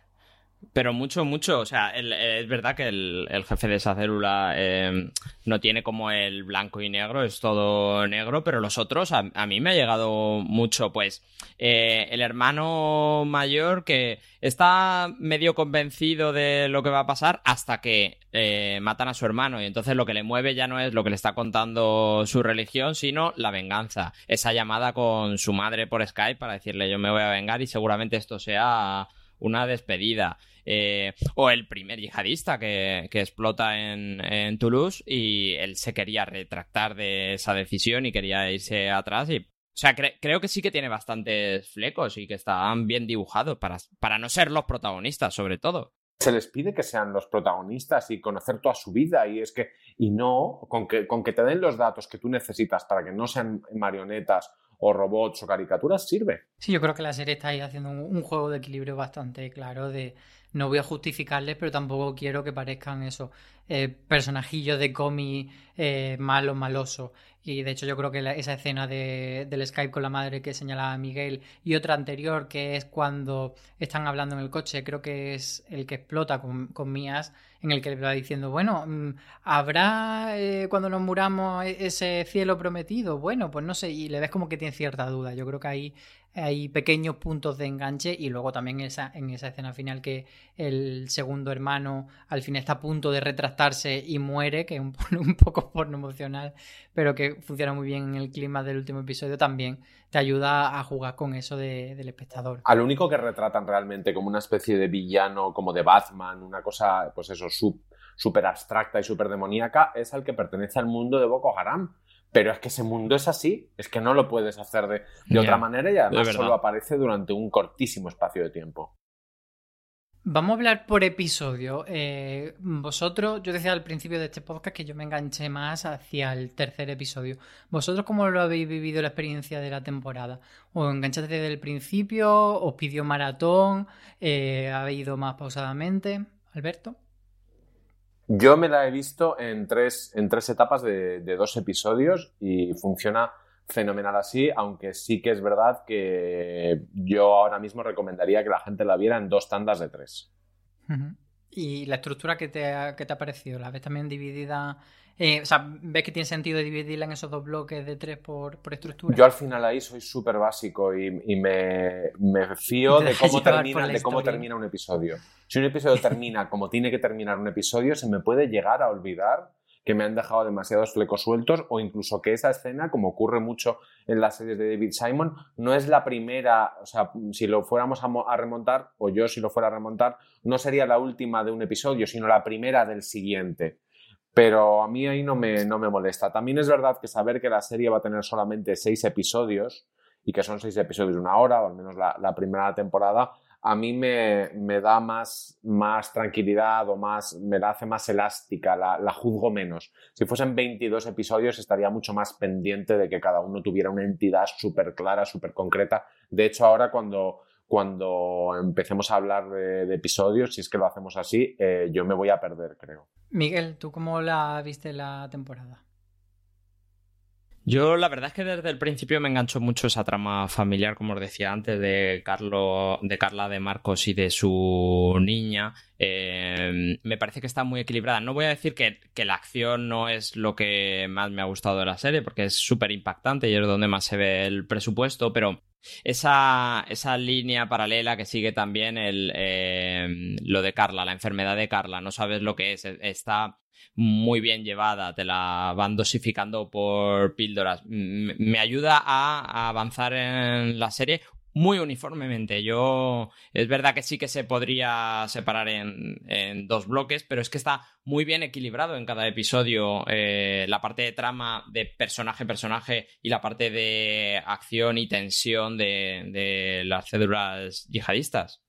Speaker 3: pero mucho, mucho. O sea, es verdad que el, jefe de esa célula em, no tiene como el blanco y negro, es todo negro, pero los otros, a, mí me ha llegado mucho, pues, eh, el hermano mayor que está medio convencido de lo que va a pasar hasta que eh, matan a su hermano y entonces lo que le mueve ya no es lo que le está contando su religión, sino la venganza. Esa llamada con su madre por Skype para decirle yo me voy a vengar y seguramente esto sea una despedida. Eh, o el primer yihadista que, explota en, Toulouse y él se quería retractar de esa decisión y quería irse atrás y o sea, creo que sí que tiene bastantes flecos y que están bien dibujados para, para no ser los protagonistas, sobre todo
Speaker 2: se les pide que sean los protagonistas y conocer toda su vida y es que y no con que con que te den los datos que tú necesitas para que no sean marionetas o robots o caricaturas sirve.
Speaker 1: Sí, yo creo que la serie está ahí haciendo un juego de equilibrio bastante claro de no voy a justificarles, pero tampoco quiero que parezcan esos eh, personajillos de cómic eh, malos, malosos. Y de hecho yo creo que esa escena de, del Skype con la madre que señalaba Miguel y otra anterior que es cuando están hablando en el coche, creo que es el que explota con, con Mías, en el que le va diciendo, bueno, mm, ¿habrá eh, cuando nos muramos e-, ese cielo prometido? Bueno, pues no sé, y le ves como que tiene cierta duda. Yo creo que ahí hay pequeños puntos de enganche y luego también esa, en esa escena final que el segundo hermano al fin está a punto de retractarse y muere, que es un, un poco porno emocional, pero que funciona muy bien en el clima del último episodio también, te ayuda a jugar con eso del espectador.
Speaker 2: Al único que retratan realmente como una especie de villano, como de Batman, una cosa, pues eso, súper abstracta y súper demoníaca, es al que pertenece al mundo de Boko Haram pero es que ese mundo es así, es que no lo puedes hacer de, otra manera y además solo aparece durante un cortísimo espacio de tiempo.
Speaker 1: Vamos a hablar por episodio. Eh, vosotros, yo decía al principio de este podcast que yo me enganché más hacia el tercer episodio. ¿Vosotros cómo lo habéis vivido la experiencia de la temporada? ¿Os enganchaste desde el principio? ¿Os pidió maratón? Eh, ¿Habéis ido más pausadamente? Alberto.
Speaker 2: Yo me la he visto en tres, en tres etapas de, dos episodios y funciona fenomenal así, aunque sí que es verdad que yo ahora mismo recomendaría que la gente la viera en dos tandas de tres.
Speaker 1: ¿Y la estructura que te, ha, que te ha parecido? ¿La ves también dividida eh, o sea, ¿ves que tiene sentido dividirla en esos dos bloques de tres por, estructura?
Speaker 2: Yo al final ahí soy súper básico y, me, fío de cómo, termina, de cómo termina un episodio. Si un episodio termina como tiene que terminar un episodio, se me puede llegar a olvidar que me han dejado demasiados flecos sueltos o incluso que esa escena, como ocurre mucho en las series de David Simon, no es la primera, o sea, si lo fuéramos a, remontar, o yo si lo fuera a remontar, no sería la última de un episodio, sino la primera del siguiente pero a mí ahí no me, no me molesta. También es verdad que saber que la serie va a tener solamente seis episodios y que son seis episodios de una hora, o al menos la, primera temporada, a mí me, me, da más, más tranquilidad o más, me la hace más elástica, la, la, juzgo menos. Si fuesen 22 episodios estaría mucho más pendiente de que cada uno tuviera una entidad súper clara, súper concreta. De hecho, ahora cuando cuando empecemos a hablar de, episodios, si es que lo hacemos así, eh, yo me voy a perder, creo.
Speaker 1: Miguel, ¿tú cómo la viste la temporada?
Speaker 3: Yo la verdad es que desde el principio me enganchó mucho esa trama familiar, como os decía antes, de Carlo, de Carla de Marcos y de su niña. Eh, me parece que está muy equilibrada. No voy a decir que, la acción no es lo que más me ha gustado de la serie, porque es súper impactante y es donde más se ve el presupuesto, pero esa, esa línea paralela que sigue también el, eh, lo de Carla, la enfermedad de Carla, no sabes lo que es, está muy bien llevada, te la van dosificando por píldoras. Me ayuda a, avanzar en la serie muy uniformemente. Yo es verdad que sí que se podría separar en, dos bloques, pero es que está muy bien equilibrado en cada episodio eh, la parte de trama de personaje-personaje y la parte de acción y tensión de, las cédulas yihadistas.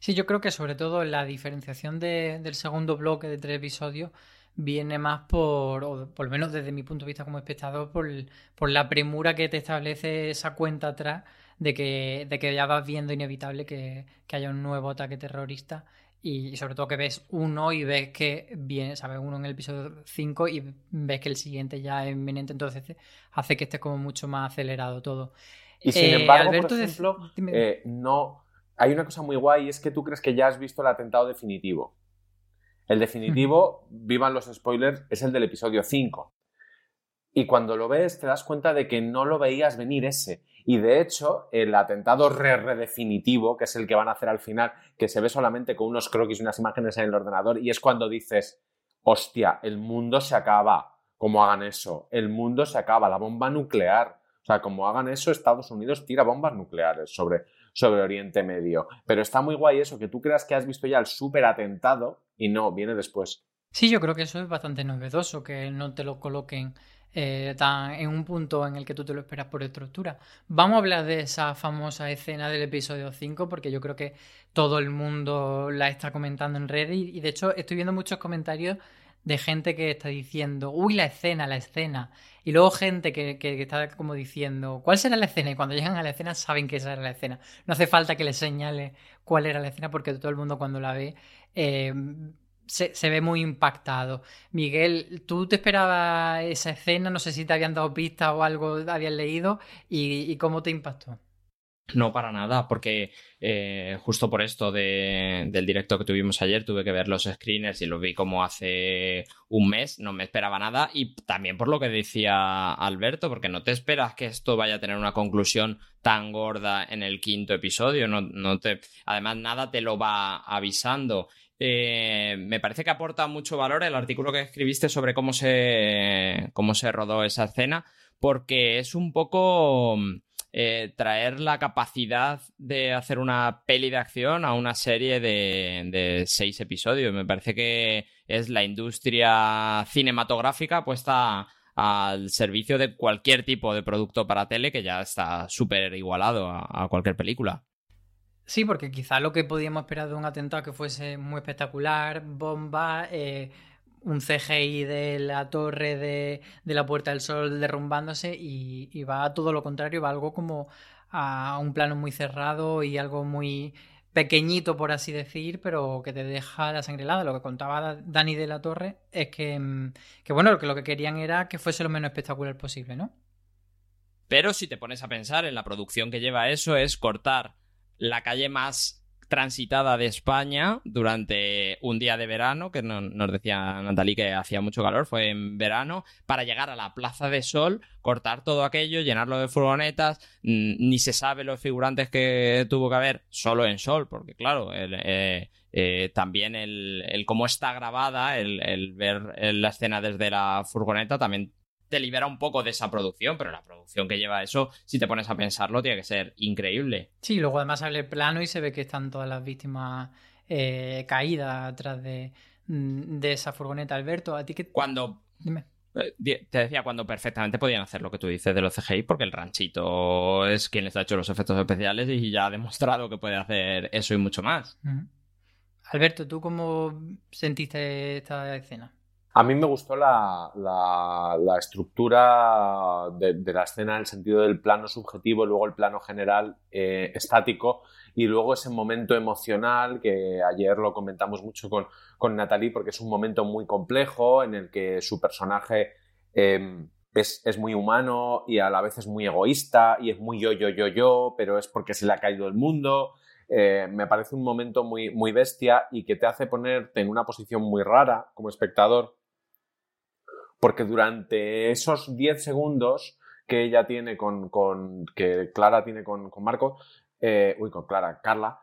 Speaker 1: Sí, yo creo que sobre todo la diferenciación del segundo bloque de tres episodios viene más por, o por lo menos desde mi punto de vista como espectador, por, por la premura que te establece esa cuenta atrás de que, de que ya vas viendo inevitable que, haya un nuevo ataque terrorista y, sobre todo que ves uno y ves que viene, ¿sabes? Uno en el episodio 5 y ves que el siguiente ya es inminente, entonces hace que esté como mucho más acelerado todo.
Speaker 2: Y sin eh, embargo, por ejemplo, eh, no... Hay una cosa muy guay y es que tú crees que ya has visto el atentado definitivo. El definitivo, vivan los spoilers, es el del episodio 5. Y cuando lo ves te das cuenta de que no lo veías venir ese. Y de hecho, el atentado re-redefinitivo, que es el que van a hacer al final, que se ve solamente con unos croquis y unas imágenes en el ordenador, y es cuando dices, hostia, el mundo se acaba, como hagan eso, el mundo se acaba, la bomba nuclear. O sea, como hagan eso, Estados Unidos tira bombas nucleares sobre, sobre Oriente Medio. Pero está muy guay eso, que tú creas que has visto ya el súper atentado y no, viene después.
Speaker 1: Sí, yo creo que eso es bastante novedoso, que no te lo coloquen eh, en un punto en el que tú te lo esperas por estructura. Vamos a hablar de esa famosa escena del episodio 5 porque yo creo que todo el mundo la está comentando en Reddit y de hecho estoy viendo muchos comentarios de gente que está diciendo, uy, la escena, la escena. Y luego gente que, está como diciendo, ¿cuál será la escena? Y cuando llegan a la escena saben que esa era la escena. No hace falta que les señale cuál era la escena porque todo el mundo cuando la ve eh, se, ve muy impactado. Miguel, ¿tú te esperabas esa escena? No sé si te habían dado pistas o algo habías leído y, cómo te impactó.
Speaker 3: No, para nada, porque eh, justo por esto del directo que tuvimos ayer tuve que ver los screeners y lo vi como hace un mes, no me esperaba nada y también por lo que decía Alberto, porque no te esperas que esto vaya a tener una conclusión tan gorda en el quinto episodio, no, no te, además nada te lo va avisando. Eh, me parece que aporta mucho valor el artículo que escribiste sobre cómo se, cómo se rodó esa escena, porque es un poco eh, traer la capacidad de hacer una peli de acción a una serie de, de, seis episodios. Me parece que es la industria cinematográfica puesta al servicio de cualquier tipo de producto para tele que ya está súper igualado a cualquier película.
Speaker 1: Sí, porque quizá lo que podíamos esperar de un atentado que fuese muy espectacular, bomba, eh, un CGI de la torre de, la Puerta del Sol derrumbándose y, va a todo lo contrario, va algo como a un plano muy cerrado y algo muy pequeñito, por así decir, pero que te deja la sangre helada. Lo que contaba Dani de la Torre es que, mm, que bueno, que lo que querían era que fuese lo menos espectacular posible, ¿no?
Speaker 3: Pero si te pones a pensar en la producción que lleva eso, es cortar la calle más transitada de España durante un día de verano, que nos decía Natalie que hacía mucho calor, fue en verano, para llegar a la Plaza de Sol, cortar todo aquello, llenarlo de furgonetas, ni se sabe los figurantes que tuvo que haber solo en Sol, porque claro, eh, eh, también el, cómo está grabada, el, el ver la escena desde la furgoneta también te libera un poco de esa producción, pero la producción que lleva eso, si te pones a pensarlo, tiene que ser increíble.
Speaker 1: Sí, luego además sale el plano y se ve que están todas las víctimas eh, caídas atrás de, mm, de, esa furgoneta. Alberto, a ti que...
Speaker 3: Cuando... Dime. Eh, te decía cuando perfectamente podían hacer lo que tú dices de los CGI, porque el ranchito es quien les ha hecho los efectos especiales y ya ha demostrado que puede hacer eso y mucho más.
Speaker 1: Alberto, ¿tú cómo sentiste esta escena?
Speaker 2: A mí me gustó la, estructura de, la escena en el sentido del plano subjetivo, luego el plano general eh, estático y luego ese momento emocional que ayer lo comentamos mucho con, Natalie porque es un momento muy complejo en el que su personaje em, es, muy humano y a la vez es muy egoísta y es muy yo, yo, yo, yo, pero es porque se le ha caído el mundo. Eh, me parece un momento muy, muy bestia y que te hace ponerte en una posición muy rara como espectador porque durante esos 10 segundos que ella tiene con, que Clara tiene con, Marco, eh, uy, con Clara, Carla,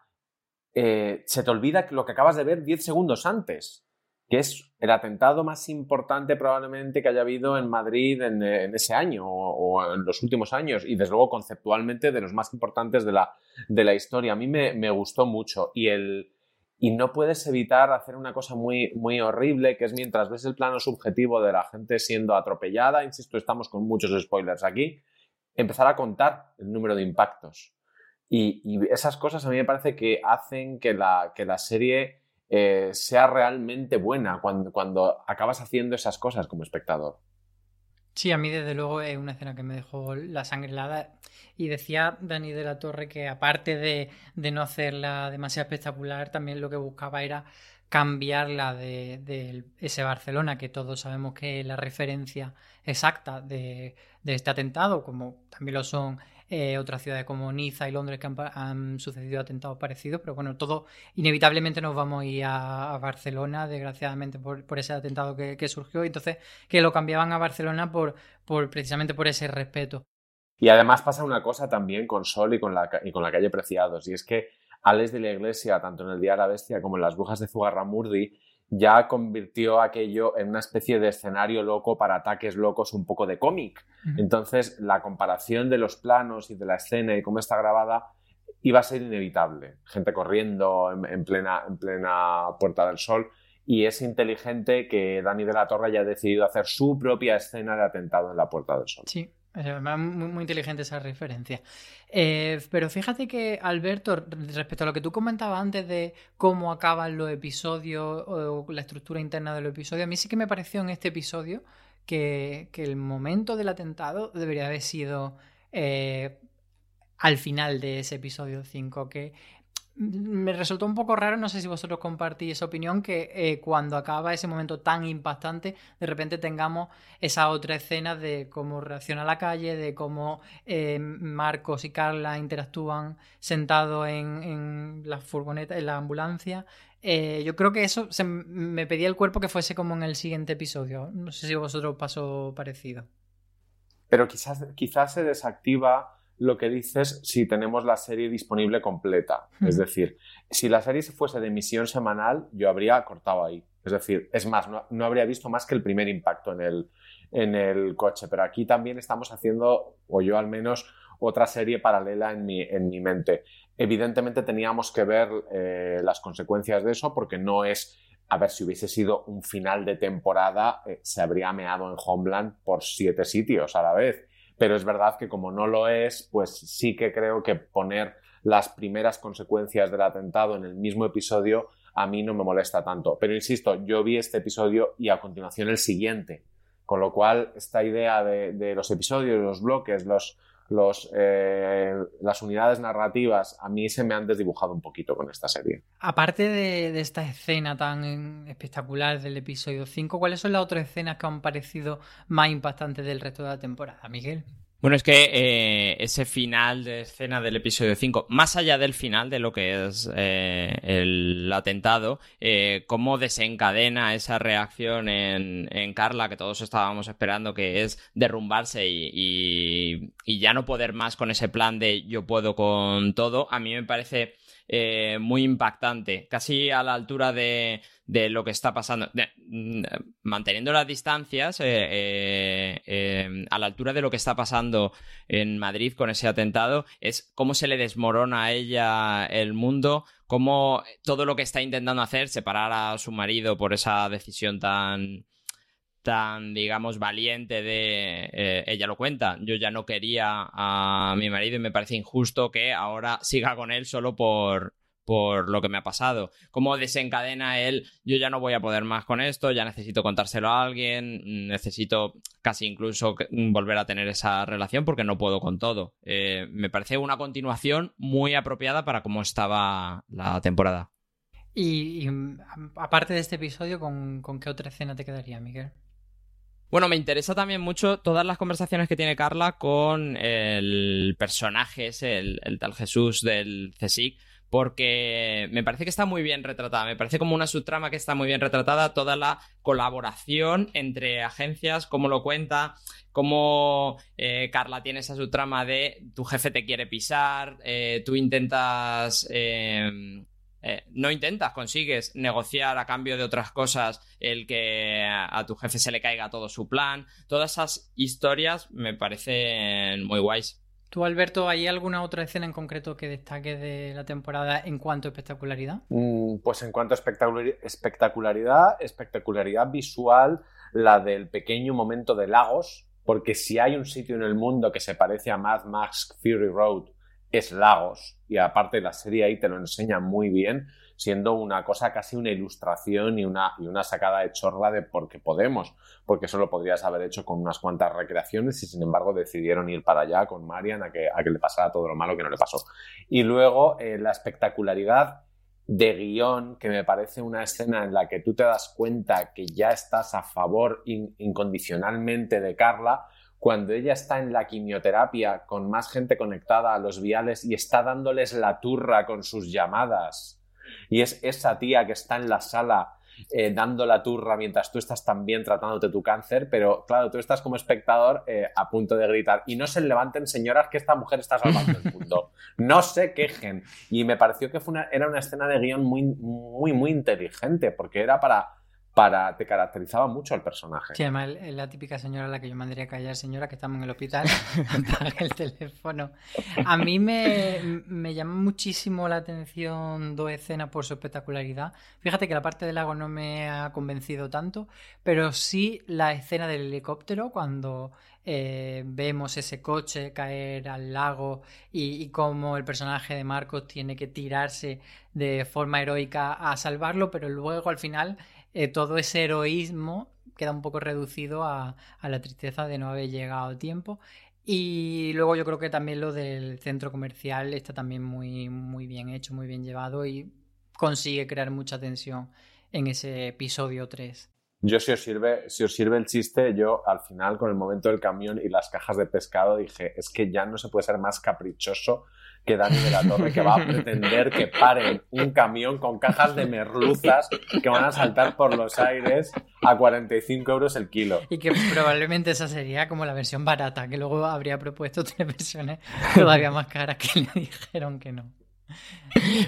Speaker 2: eh, se te olvida lo que acabas de ver 10 segundos antes, que es el atentado más importante probablemente que haya habido en Madrid en, ese año o, en los últimos años y desde luego conceptualmente de los más importantes de la, de la historia. A mí me, me gustó mucho y el, y no puedes evitar hacer una cosa muy, muy horrible, que es mientras ves el plano subjetivo de la gente siendo atropellada, insisto, estamos con muchos spoilers aquí, empezar a contar el número de impactos. Y, esas cosas a mí me parece que hacen que la, que la serie eh, sea realmente buena cuando, cuando acabas haciendo esas cosas como espectador.
Speaker 1: Sí, a mí desde luego es una escena que me dejó la sangre helada. Y decía Dani de la Torre que aparte de, no hacerla demasiado espectacular, también lo que buscaba era cambiarla de, ese Barcelona, que todos sabemos que es la referencia exacta de, de este atentado, como también lo son eh, otras ciudades como Niza y Londres que han, sucedido atentados parecidos, pero bueno, todo inevitablemente nos vamos a ir a, Barcelona, desgraciadamente por, ese atentado que, surgió, entonces que lo cambiaban a Barcelona por, por precisamente por ese respeto.
Speaker 2: Y además pasa una cosa también con Sol y con la, y con la calle Preciados, y es que Alex de la Iglesia, tanto en el Día de la Bestia como en las Brujas de Zugarramurdi, ya convirtió aquello en una especie de escenario loco para ataques locos un poco de cómic. Entonces, la comparación de los planos y de la escena y cómo está grabada iba a ser inevitable. Gente corriendo en, plena, en plena Puerta del Sol. Y es inteligente que Dani de la Torre haya decidido hacer su propia escena de atentado en la Puerta del Sol.
Speaker 1: Sí, muy, muy, inteligente esa referencia. Eh, pero fíjate que, Alberto, respecto a lo que tú comentabas antes de cómo acaban los episodios o la estructura interna de los episodios, a mí sí que me pareció en este episodio que, el momento del atentado debería haber sido eh, al final de ese episodio 5, que me resultó un poco raro, no sé si vosotros compartís esa opinión, que eh, cuando acaba ese momento tan impactante, de repente tengamos esa otra escena de cómo reacciona la calle, de cómo eh, Marcos y Carla interactúan sentados en, la furgoneta, en la ambulancia. Eh, yo creo que eso se, me pedía el cuerpo que fuese como en el siguiente episodio. No sé si vosotros pasó parecido.
Speaker 2: Pero quizás, quizás se desactiva lo que dices si tenemos la serie disponible completa. Es decir, si la serie fuese de emisión semanal, yo habría cortado ahí. Es decir, es más, no, habría visto más que el primer impacto en el, en el coche. Pero aquí también estamos haciendo, o yo al menos, otra serie paralela en mi, en mi mente. Evidentemente teníamos que ver eh, las consecuencias de eso porque no es a ver, si hubiese sido un final de temporada, eh, se habría meado en Homeland por siete sitios a la vez pero es verdad que como no lo es, pues sí que creo que poner las primeras consecuencias del atentado en el mismo episodio a mí no me molesta tanto. Pero insisto, yo vi este episodio y a continuación el siguiente, con lo cual esta idea de, los episodios, los bloques, los, los, eh, las unidades narrativas a mí se me han desdibujado un poquito con esta serie.
Speaker 1: Aparte de, esta escena tan espectacular del episodio 5, ¿cuáles son las otras escenas que han parecido más impactantes del resto de la temporada, Miguel?
Speaker 3: Bueno, es que eh, ese final de escena del episodio 5, más allá del final de lo que es eh, el atentado, eh, cómo desencadena esa reacción en, Carla que todos estábamos esperando, que es derrumbarse y, y, ya no poder más con ese plan de yo puedo con todo, a mí me parece muy impactante, casi a la altura de, lo que está pasando, mm, manteniendo las distancias, eh, eh, a la altura de lo que está pasando en Madrid con ese atentado, es cómo se le desmorona a ella el mundo, cómo todo lo que está intentando hacer, separar a su marido por esa decisión tan tan, digamos, valiente de, eh, ella lo cuenta, yo ya no quería a mi marido y me parece injusto que ahora siga con él solo por, por lo que me ha pasado. Cómo desencadena él, yo ya no voy a poder más con esto, ya necesito contárselo a alguien, necesito casi incluso volver a tener esa relación porque no puedo con todo. Eh, me parece una continuación muy apropiada para cómo estaba la temporada.
Speaker 1: Y, aparte de este episodio, ¿con, ¿con qué otra escena te quedaría, Miguel?
Speaker 3: Bueno, me interesa también mucho todas las conversaciones que tiene Carla con el personaje ese, el, tal Jesús del CSIC, porque me parece que está muy bien retratada, me parece como una subtrama que está muy bien retratada, toda la colaboración entre agencias, cómo lo cuenta, cómo eh, Carla tiene esa subtrama de tu jefe te quiere pisar, eh, tú intentas... Eh, eh, no intentas, consigues negociar a cambio de otras cosas el que a tu jefe se le caiga todo su plan. Todas esas historias me parecen muy guays.
Speaker 1: ¿Tú, Alberto, hay alguna otra escena en concreto que destaque de la temporada en cuanto a espectacularidad?
Speaker 2: Mm, pues en cuanto a espectacularidad, espectacularidad visual, la del pequeño momento de Lagos, porque si hay un sitio en el mundo que se parece a Mad Max Fury Road, es Lagos. Y aparte la serie ahí te lo enseña muy bien, siendo una cosa casi una ilustración y una, y una sacada de chorra de porque podemos, porque eso lo podrías haber hecho con unas cuantas recreaciones y sin embargo decidieron ir para allá con Marian a que, a que le pasara todo lo malo que no le pasó. Y luego eh, la espectacularidad de guion, que me parece una escena en la que tú te das cuenta que ya estás a favor incondicionalmente de Carla, cuando ella está en la quimioterapia con más gente conectada a los viales y está dándoles la turra con sus llamadas. Y es esa tía que está en la sala eh, dando la turra mientras tú estás también tratándote tu cáncer, pero claro, tú estás como espectador eh, a punto de gritar y no se levanten señoras que esta mujer está salvando el mundo, no se quejen. Y me pareció que fue una, era una escena de guion muy, muy, muy inteligente, porque era para para te caracterizaba mucho al personaje.
Speaker 1: Sí, además es la típica señora a la que yo mandaría a callar, señora, que estamos en el hospital, el teléfono. A mí me, me llama muchísimo la atención dos escenas por su espectacularidad. Fíjate que la parte del lago no me ha convencido tanto, pero sí la escena del helicóptero cuando eh, vemos ese coche caer al lago y, y cómo el personaje de Marcos tiene que tirarse de forma heroica a salvarlo, pero luego al final eh, todo ese heroísmo queda un poco reducido a, la tristeza de no haber llegado a tiempo. Y luego yo creo que también lo del centro comercial está también muy, muy bien hecho, muy bien llevado y consigue crear mucha tensión en ese episodio 3.
Speaker 2: Yo si os sirve, si os sirve el chiste, yo al final con el momento del camión y las cajas de pescado dije, es que ya no se puede ser más caprichoso que Dani de la Torre, que va a pretender que paren un camión con cajas de merluzas que van a saltar por los aires a 45 euros el kilo.
Speaker 1: Y que probablemente esa sería como la versión barata, que luego habría propuesto tres versiones todavía más caras que le dijeron que no.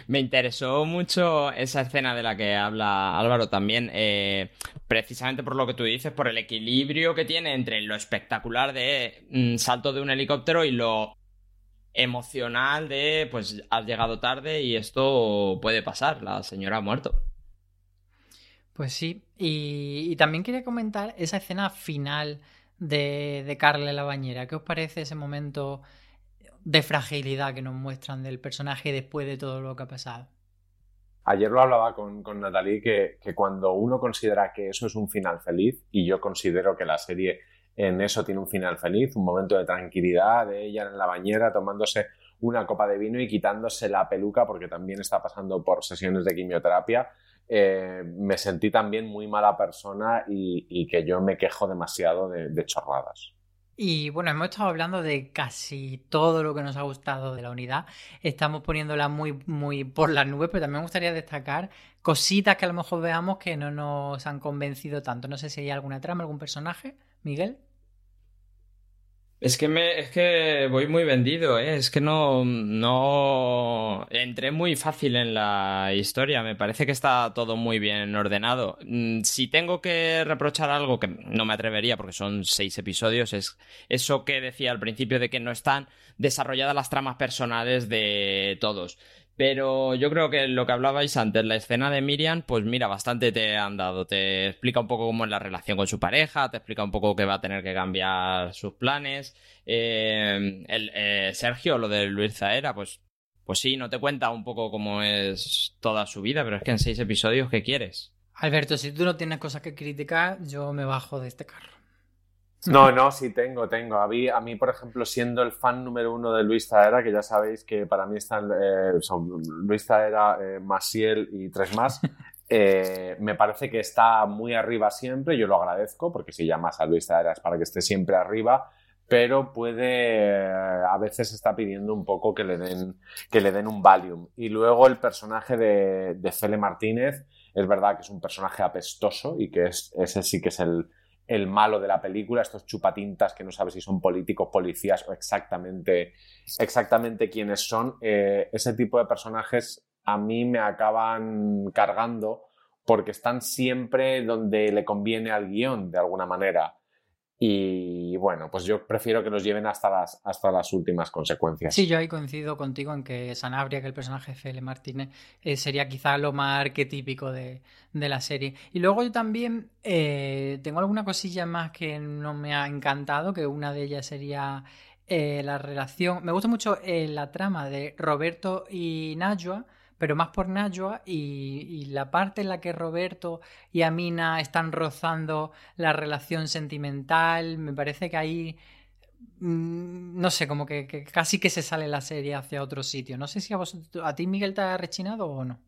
Speaker 3: Me interesó mucho esa escena de la que habla Álvaro también, eh, precisamente por lo que tú dices, por el equilibrio que tiene entre lo espectacular de mm, salto de un helicóptero y lo emocional de, pues has llegado tarde y esto puede pasar, la señora ha muerto.
Speaker 1: Pues sí, y, también quería comentar esa escena final de, de Carla en la bañera. ¿Qué os parece ese momento de fragilidad que nos muestran del personaje después de todo lo que ha pasado?
Speaker 2: Ayer lo hablaba con, con Natalie que, que cuando uno considera que eso es un final feliz, y yo considero que la serie en eso tiene un final feliz, un momento de tranquilidad de ella en la bañera tomándose una copa de vino y quitándose la peluca porque también está pasando por sesiones de quimioterapia. Eh, me sentí también muy mala persona y, que yo me quejo demasiado de, chorradas.
Speaker 1: Y bueno, hemos estado hablando de casi todo lo que nos ha gustado de la unidad. Estamos poniéndola muy, muy por las nubes, pero también me gustaría destacar cositas que a lo mejor veamos que no nos han convencido tanto. No sé si hay alguna trama, algún personaje. Miguel.
Speaker 3: Es que me, es que voy muy vendido, ¿eh? es que no, no entré muy fácil en la historia. Me parece que está todo muy bien ordenado. Mm, si tengo que reprochar algo que no me atrevería, porque son seis episodios, es eso que decía al principio de que no están desarrolladas las tramas personales de todos. Pero yo creo que lo que hablabais antes, la escena de Miriam, pues mira, bastante te han dado. Te explica un poco cómo es la relación con su pareja, te explica un poco que va a tener que cambiar sus planes. Eh, el, eh, Sergio, lo de Luis Zaera, pues, pues sí, no te cuenta un poco cómo es toda su vida, pero es que en seis episodios, ¿qué quieres?
Speaker 1: Alberto, si tú no tienes cosas que criticar, yo me bajo de este carro.
Speaker 2: No, no, sí tengo, tengo. A mí, a mí, por ejemplo, siendo el fan número uno de Luis Zaera, que ya sabéis que para mí están eh, son Luis Zaera, eh, Masiel y tres más, eh, me parece que está muy arriba siempre. Yo lo agradezco porque si llamas a Luis Zaera es para que esté siempre arriba, pero puede, a veces está pidiendo un poco que le den, que le den un Valium. Y luego el personaje de, de Fele Martínez, es verdad que es un personaje apestoso y que es, ese sí que es el el malo de la película, estos chupatintas que no sabes si son políticos, policías o exactamente, exactamente quiénes son. Eh, ese tipo de personajes a mí me acaban cargando porque están siempre donde le conviene al guion, de alguna manera. Y bueno, pues yo prefiero que los lleven hasta las, hasta las últimas consecuencias.
Speaker 1: Sí, yo ahí coincido contigo en que Sanabria, que el personaje de Martínez, eh, sería quizá lo más arquetípico de, la serie. Y luego yo también eh, tengo alguna cosilla más que no me ha encantado, que una de ellas sería eh, la relación. Me gusta mucho la trama de Roberto y Najwa pero más por Najwa y, la parte en la que Roberto y Amina están rozando la relación sentimental, me parece que ahí, mm, no sé, como que, casi que se sale la serie hacia otro sitio. No sé si a, vos, a ti, Miguel, te ha rechinado o no.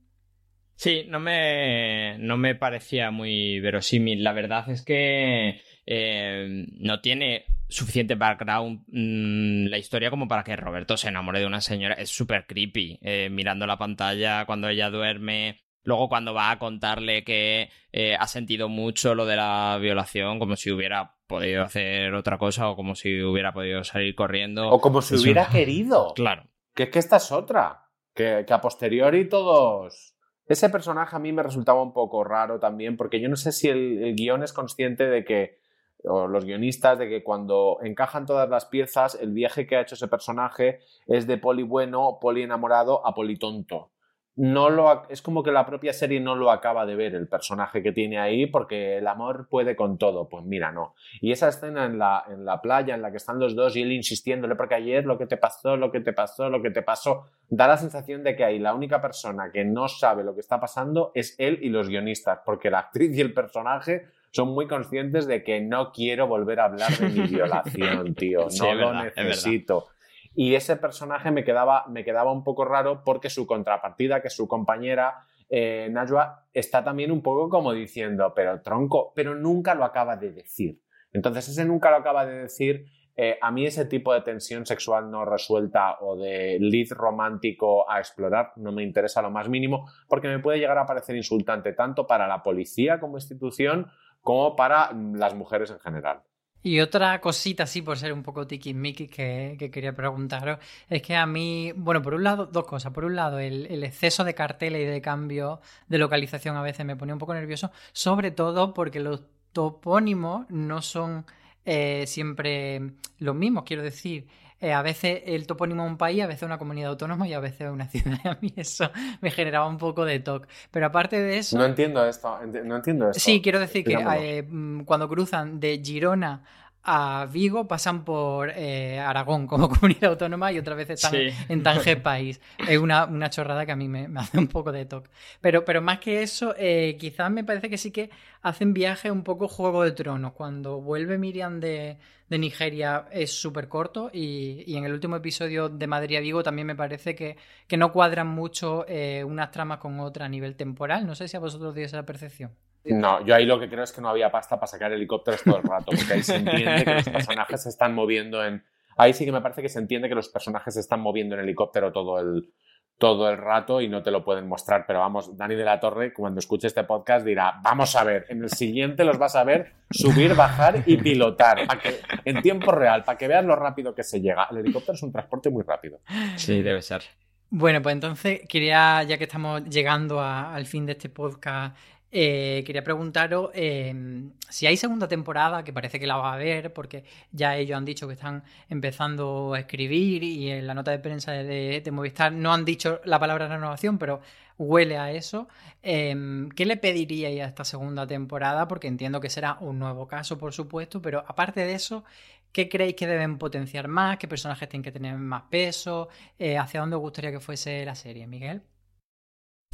Speaker 3: Sí, no me, no me parecía muy verosímil. La verdad es que eh, no tiene suficiente background mm, la historia como para que Roberto se enamore de una señora. Es súper creepy eh, mirando la pantalla cuando ella duerme. Luego cuando va a contarle que eh, ha sentido mucho lo de la violación, como si hubiera podido hacer otra cosa o como si hubiera podido salir corriendo.
Speaker 2: O como si hubiera querido.
Speaker 3: Claro.
Speaker 2: Que es que esta es otra. Que, que a posteriori todos... Ese personaje a mí me resultaba un poco raro también, porque yo no sé si el guion es consciente de que los guionistas de que cuando encajan todas las piezas, el viaje que ha hecho ese personaje es de poli bueno, poli enamorado a poli tonto. No lo, es como que la propia serie no lo acaba de ver el personaje que tiene ahí porque el amor puede con todo. Pues mira, no. Y esa escena en la, en la playa en la que están los dos y él insistiéndole porque ayer lo que te pasó, lo que te pasó, lo que te pasó, da la sensación de que ahí la única persona que no sabe lo que está pasando es él y los guionistas, porque la actriz y el personaje son muy conscientes de que no quiero volver a hablar de mi violación, tío. No lo necesito. Y ese personaje me quedaba, me quedaba un poco raro porque su contrapartida, que es su compañera, eh, Najwa, está también un poco como diciendo, pero tronco, pero nunca lo acaba de decir. Entonces, ese nunca lo acaba de decir. Eh, a mí ese tipo de tensión sexual no resuelta o de lead romántico a explorar no me interesa lo más mínimo porque me puede llegar a parecer insultante tanto para la policía como institución como para las mujeres en general.
Speaker 1: Y otra cosita, sí, por ser un poco tiki-miki que, que, quería preguntaros, es que a mí, bueno, por un lado, dos cosas. Por un lado, el, exceso de carteles y de cambio de localización a veces me ponía un poco nervioso, sobre todo porque los topónimos no son eh, siempre los mismos, quiero decir. Eh, a veces el topónimo de un país, a veces una comunidad autónoma y a veces una ciudad. A mí eso me generaba un poco de toque. Pero aparte de eso...
Speaker 2: No entiendo esto, no entiendo esto.
Speaker 1: Sí, quiero decir que eh, mm, cuando cruzan de Girona a Vigo pasan por eh, Aragón como comunidad autónoma y otras veces están en Tanger país. Es una, una, chorrada que a mí me, hace un poco de toque. Pero, pero más que eso, eh, quizás me parece que sí que hacen viaje un poco Juego de Tronos. Cuando vuelve Miriam de, de Nigeria es súper corto y, y, en el último episodio de Madrid a Vigo también me parece que, que no cuadran mucho eh, unas tramas con otras a nivel temporal. No sé si a vosotros dio esa percepción.
Speaker 2: No, yo ahí lo que creo es que no había pasta para sacar helicópteros todo el rato, porque ahí se entiende que los personajes se están moviendo en... Ahí sí que me parece que se entiende que los personajes se están moviendo en helicóptero todo el, todo el rato y no te lo pueden mostrar. Pero vamos, Dani de la Torre, cuando escuche este podcast, dirá, vamos a ver, en el siguiente los vas a ver subir, bajar y pilotar en tiempo real, para que veas lo rápido que se llega. El helicóptero es un transporte muy rápido.
Speaker 3: Sí, debe ser.
Speaker 1: Bueno, pues entonces quería, ya que estamos llegando al fin de este podcast eh, quería preguntaros em, si hay segunda temporada, que parece que la va a haber, porque ya ellos han dicho que están empezando a escribir y en la nota de prensa de, Movistar no han dicho la palabra renovación, pero huele a eso. Em, ¿Qué le pediríais a esta segunda temporada? Porque entiendo que será un nuevo caso, por supuesto, pero aparte de eso, ¿qué creéis que deben potenciar más? ¿Qué personajes tienen que tener más peso? Eh, ¿Hacia dónde os gustaría que fuese la serie, Miguel?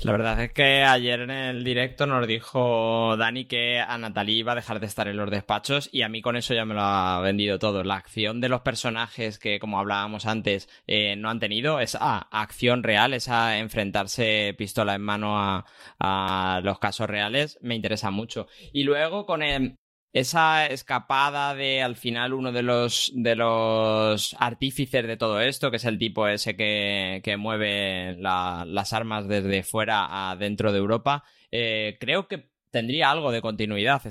Speaker 3: La verdad es que ayer en el directo nos dijo Dani que a Natalie iba a dejar de estar en los despachos y a mí con eso ya me lo ha vendido todo. La acción de los personajes que, como hablábamos antes, eh, no han tenido, esa acción real, esa enfrentarse pistola en mano a, a los casos reales, me interesa mucho. Y luego con el, esa escapada de al final uno de los de los artífices de todo esto, que es el tipo ese que, que mueve las armas desde fuera a dentro de Europa, eh, creo que tendría algo de continuidad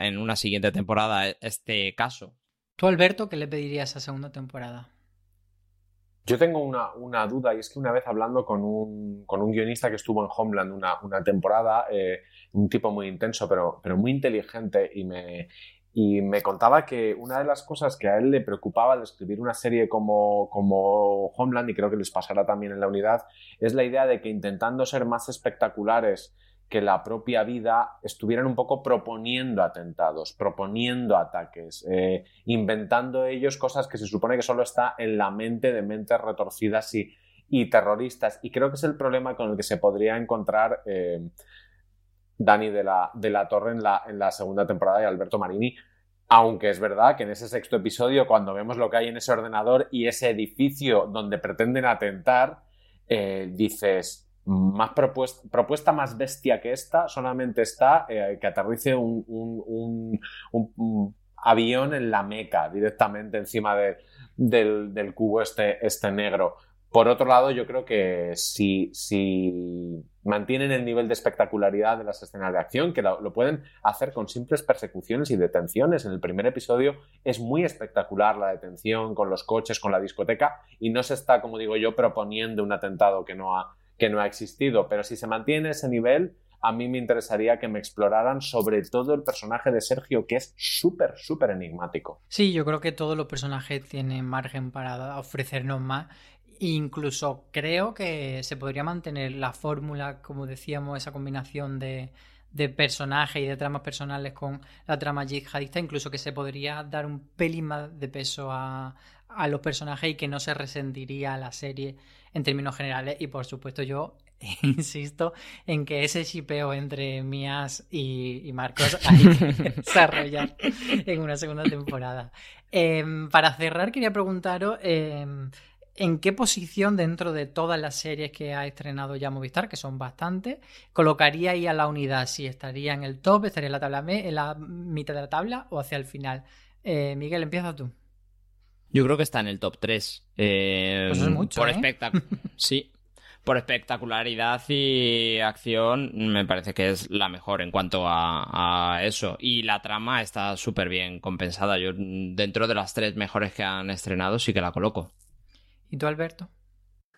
Speaker 3: en una siguiente temporada este caso.
Speaker 1: ¿Tú, Alberto, qué le pedirías a segunda temporada?
Speaker 2: Yo tengo una, duda y es que una vez hablando con un, guionista que estuvo en Homeland una, temporada, eh, un tipo muy intenso pero, pero muy inteligente y me, y me contaba que una de las cosas que a él le preocupaba al escribir una serie como, como Homeland, y creo que les pasará también en la unidad, es la idea de que intentando ser más espectaculares que la propia vida estuvieran un poco proponiendo atentados, proponiendo ataques, eh, inventando ellos cosas que se supone que solo está en la mente de mentes retorcidas y, terroristas. Y creo que es el problema con el que se podría encontrar eh, Dani de la, de la Torre en la, en la segunda temporada y Alberto Marini. Aunque es verdad que en ese sexto episodio, cuando vemos lo que hay en ese ordenador y ese edificio donde pretenden atentar, eh, dices, más propuesta, más bestia que esta solamente está eh, que aterrice un, avión en la meca directamente encima del, cubo este, este negro. Por otro lado, yo creo que si, si mantienen el nivel de espectacularidad de las escenas de acción, que lo, pueden hacer con simples persecuciones y detenciones. En el primer episodio es muy espectacular la detención con los coches, con la discoteca, y no se está, como digo yo, proponiendo un atentado que no ha, que no ha existido. Pero si se mantiene ese nivel, a mí me interesaría que me exploraran sobre todo el personaje de Sergio, que es súper, súper enigmático.
Speaker 1: Sí, yo creo que todos los personajes tienen margen para ofrecernos más Incluso creo que se podría mantener la fórmula, como decíamos, esa combinación de, de personajes y de tramas personales con la trama yihadista, incluso que se podría dar un pelín más de peso a, a los personajes y que no se resentiría la serie en términos generales. Y por supuesto, yo insisto en que ese shipeo entre Mías y, Marcos hay que desarrollar en una segunda temporada. Em, para cerrar, quería preguntaros. Em, en qué posición dentro de todas las series que ha estrenado ya Movistar, que son bastantes, colocaría ahí a la unidad, si estaría en el top, estaría en la tabla en la mitad de la tabla o hacia el final. Eh, Miguel, empieza tú.
Speaker 3: Yo creo que está en el top 3. Eh,
Speaker 1: pues es mucho,
Speaker 3: por
Speaker 1: ¿eh?
Speaker 3: sí. Por espectacularidad y acción, me parece que es la mejor en cuanto a, a eso. Y la trama está súper bien compensada. Yo, dentro de las tres mejores que han estrenado, sí que la coloco.
Speaker 1: ¿Y tú, Alberto?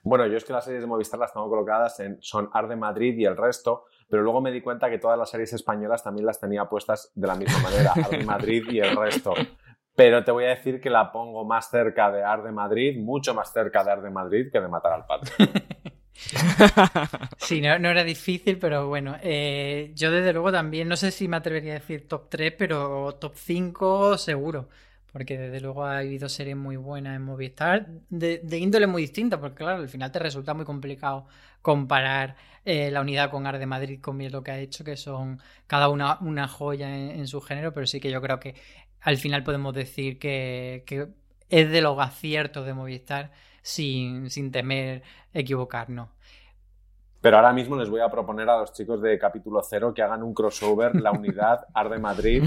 Speaker 2: Bueno, yo es que las series de Movistar las tengo colocadas en son Arde Madrid y el resto, pero luego me di cuenta que todas las series españolas también las tenía puestas de la misma manera, Arde Madrid y el resto. Pero te voy a decir que la pongo más cerca de Arde Madrid, mucho más cerca de Arde Madrid que de Matar al Padre.
Speaker 1: sí, no, era difícil, pero bueno, eh, yo desde luego también, no sé si me atrevería a decir top 3, pero top 5 seguro porque desde luego ha habido series muy buenas en Movistar, de, índole muy distinta, porque claro, al final te resulta muy complicado comparar eh, la unidad con Arde Madrid con lo que ha hecho, que son cada una una joya en, su género, pero sí que yo creo que al final podemos decir que, es de los aciertos de Movistar sin, sin temer equivocarnos.
Speaker 2: Pero ahora mismo les voy a proponer a los chicos de capítulo cero que hagan un crossover, la unidad Arde Madrid,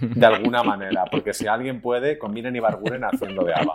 Speaker 2: de alguna manera. Porque si alguien puede, combinen y barburen haciendo de Ava.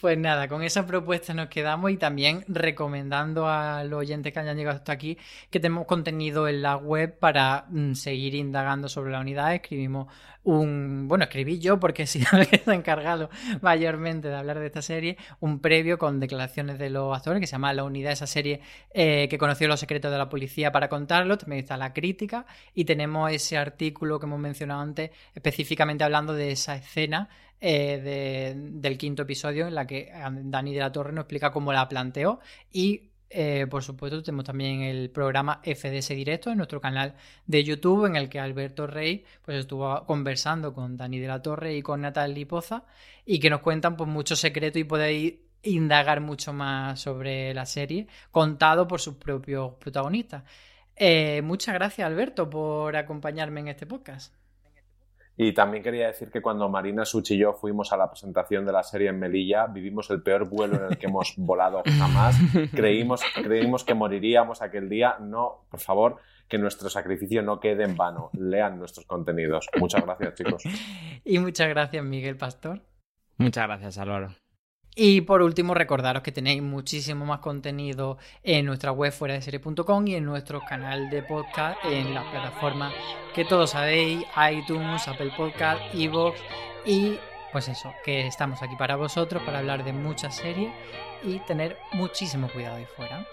Speaker 1: Pues nada, con esa propuesta nos quedamos y también recomendando a los oyentes que hayan llegado hasta aquí que tenemos contenido en la web para mm, seguir indagando sobre la unidad. Escribimos un, bueno, escribí yo porque que se ha encargado mayormente de hablar de esta serie, un previo con declaraciones de los actores que se llama La Unidad, esa serie eh, que conoció los secretos de la policía para contarlo, también está la crítica y tenemos ese artículo que hemos mencionado antes, específicamente hablando de esa escena eh, del quinto episodio en la que Dani de la Torre nos explica cómo la planteó y eh, por supuesto, tenemos también el programa FDS Directo en nuestro canal de YouTube, en el que Alberto Rey pues, estuvo conversando con Dani de la Torre y con Natalie Poza, y que nos cuentan pues, muchos secretos y podéis indagar mucho más sobre la serie, contado por sus propios protagonistas. Eh, muchas gracias, Alberto, por acompañarme en este podcast.
Speaker 2: Y también quería decir que cuando Marina Such y yo fuimos a la presentación de la serie en Melilla, vivimos el peor vuelo en el que hemos volado jamás. Creímos, creímos que moriríamos aquel día. No, por favor, que nuestro sacrificio no quede en vano. Lean nuestros contenidos. Muchas gracias, chicos.
Speaker 1: Y muchas gracias, Miguel Pastor.
Speaker 3: Muchas gracias, Álvaro.
Speaker 1: Y por último, recordaros que tenéis muchísimo más contenido en nuestra web fuera de serie.com y en nuestro canal de podcast en las plataformas que todos sabéis, iTunes, Apple Podcast, Evox y pues eso, que estamos aquí para vosotros, para hablar de muchas series y tener muchísimo cuidado ahí fuera.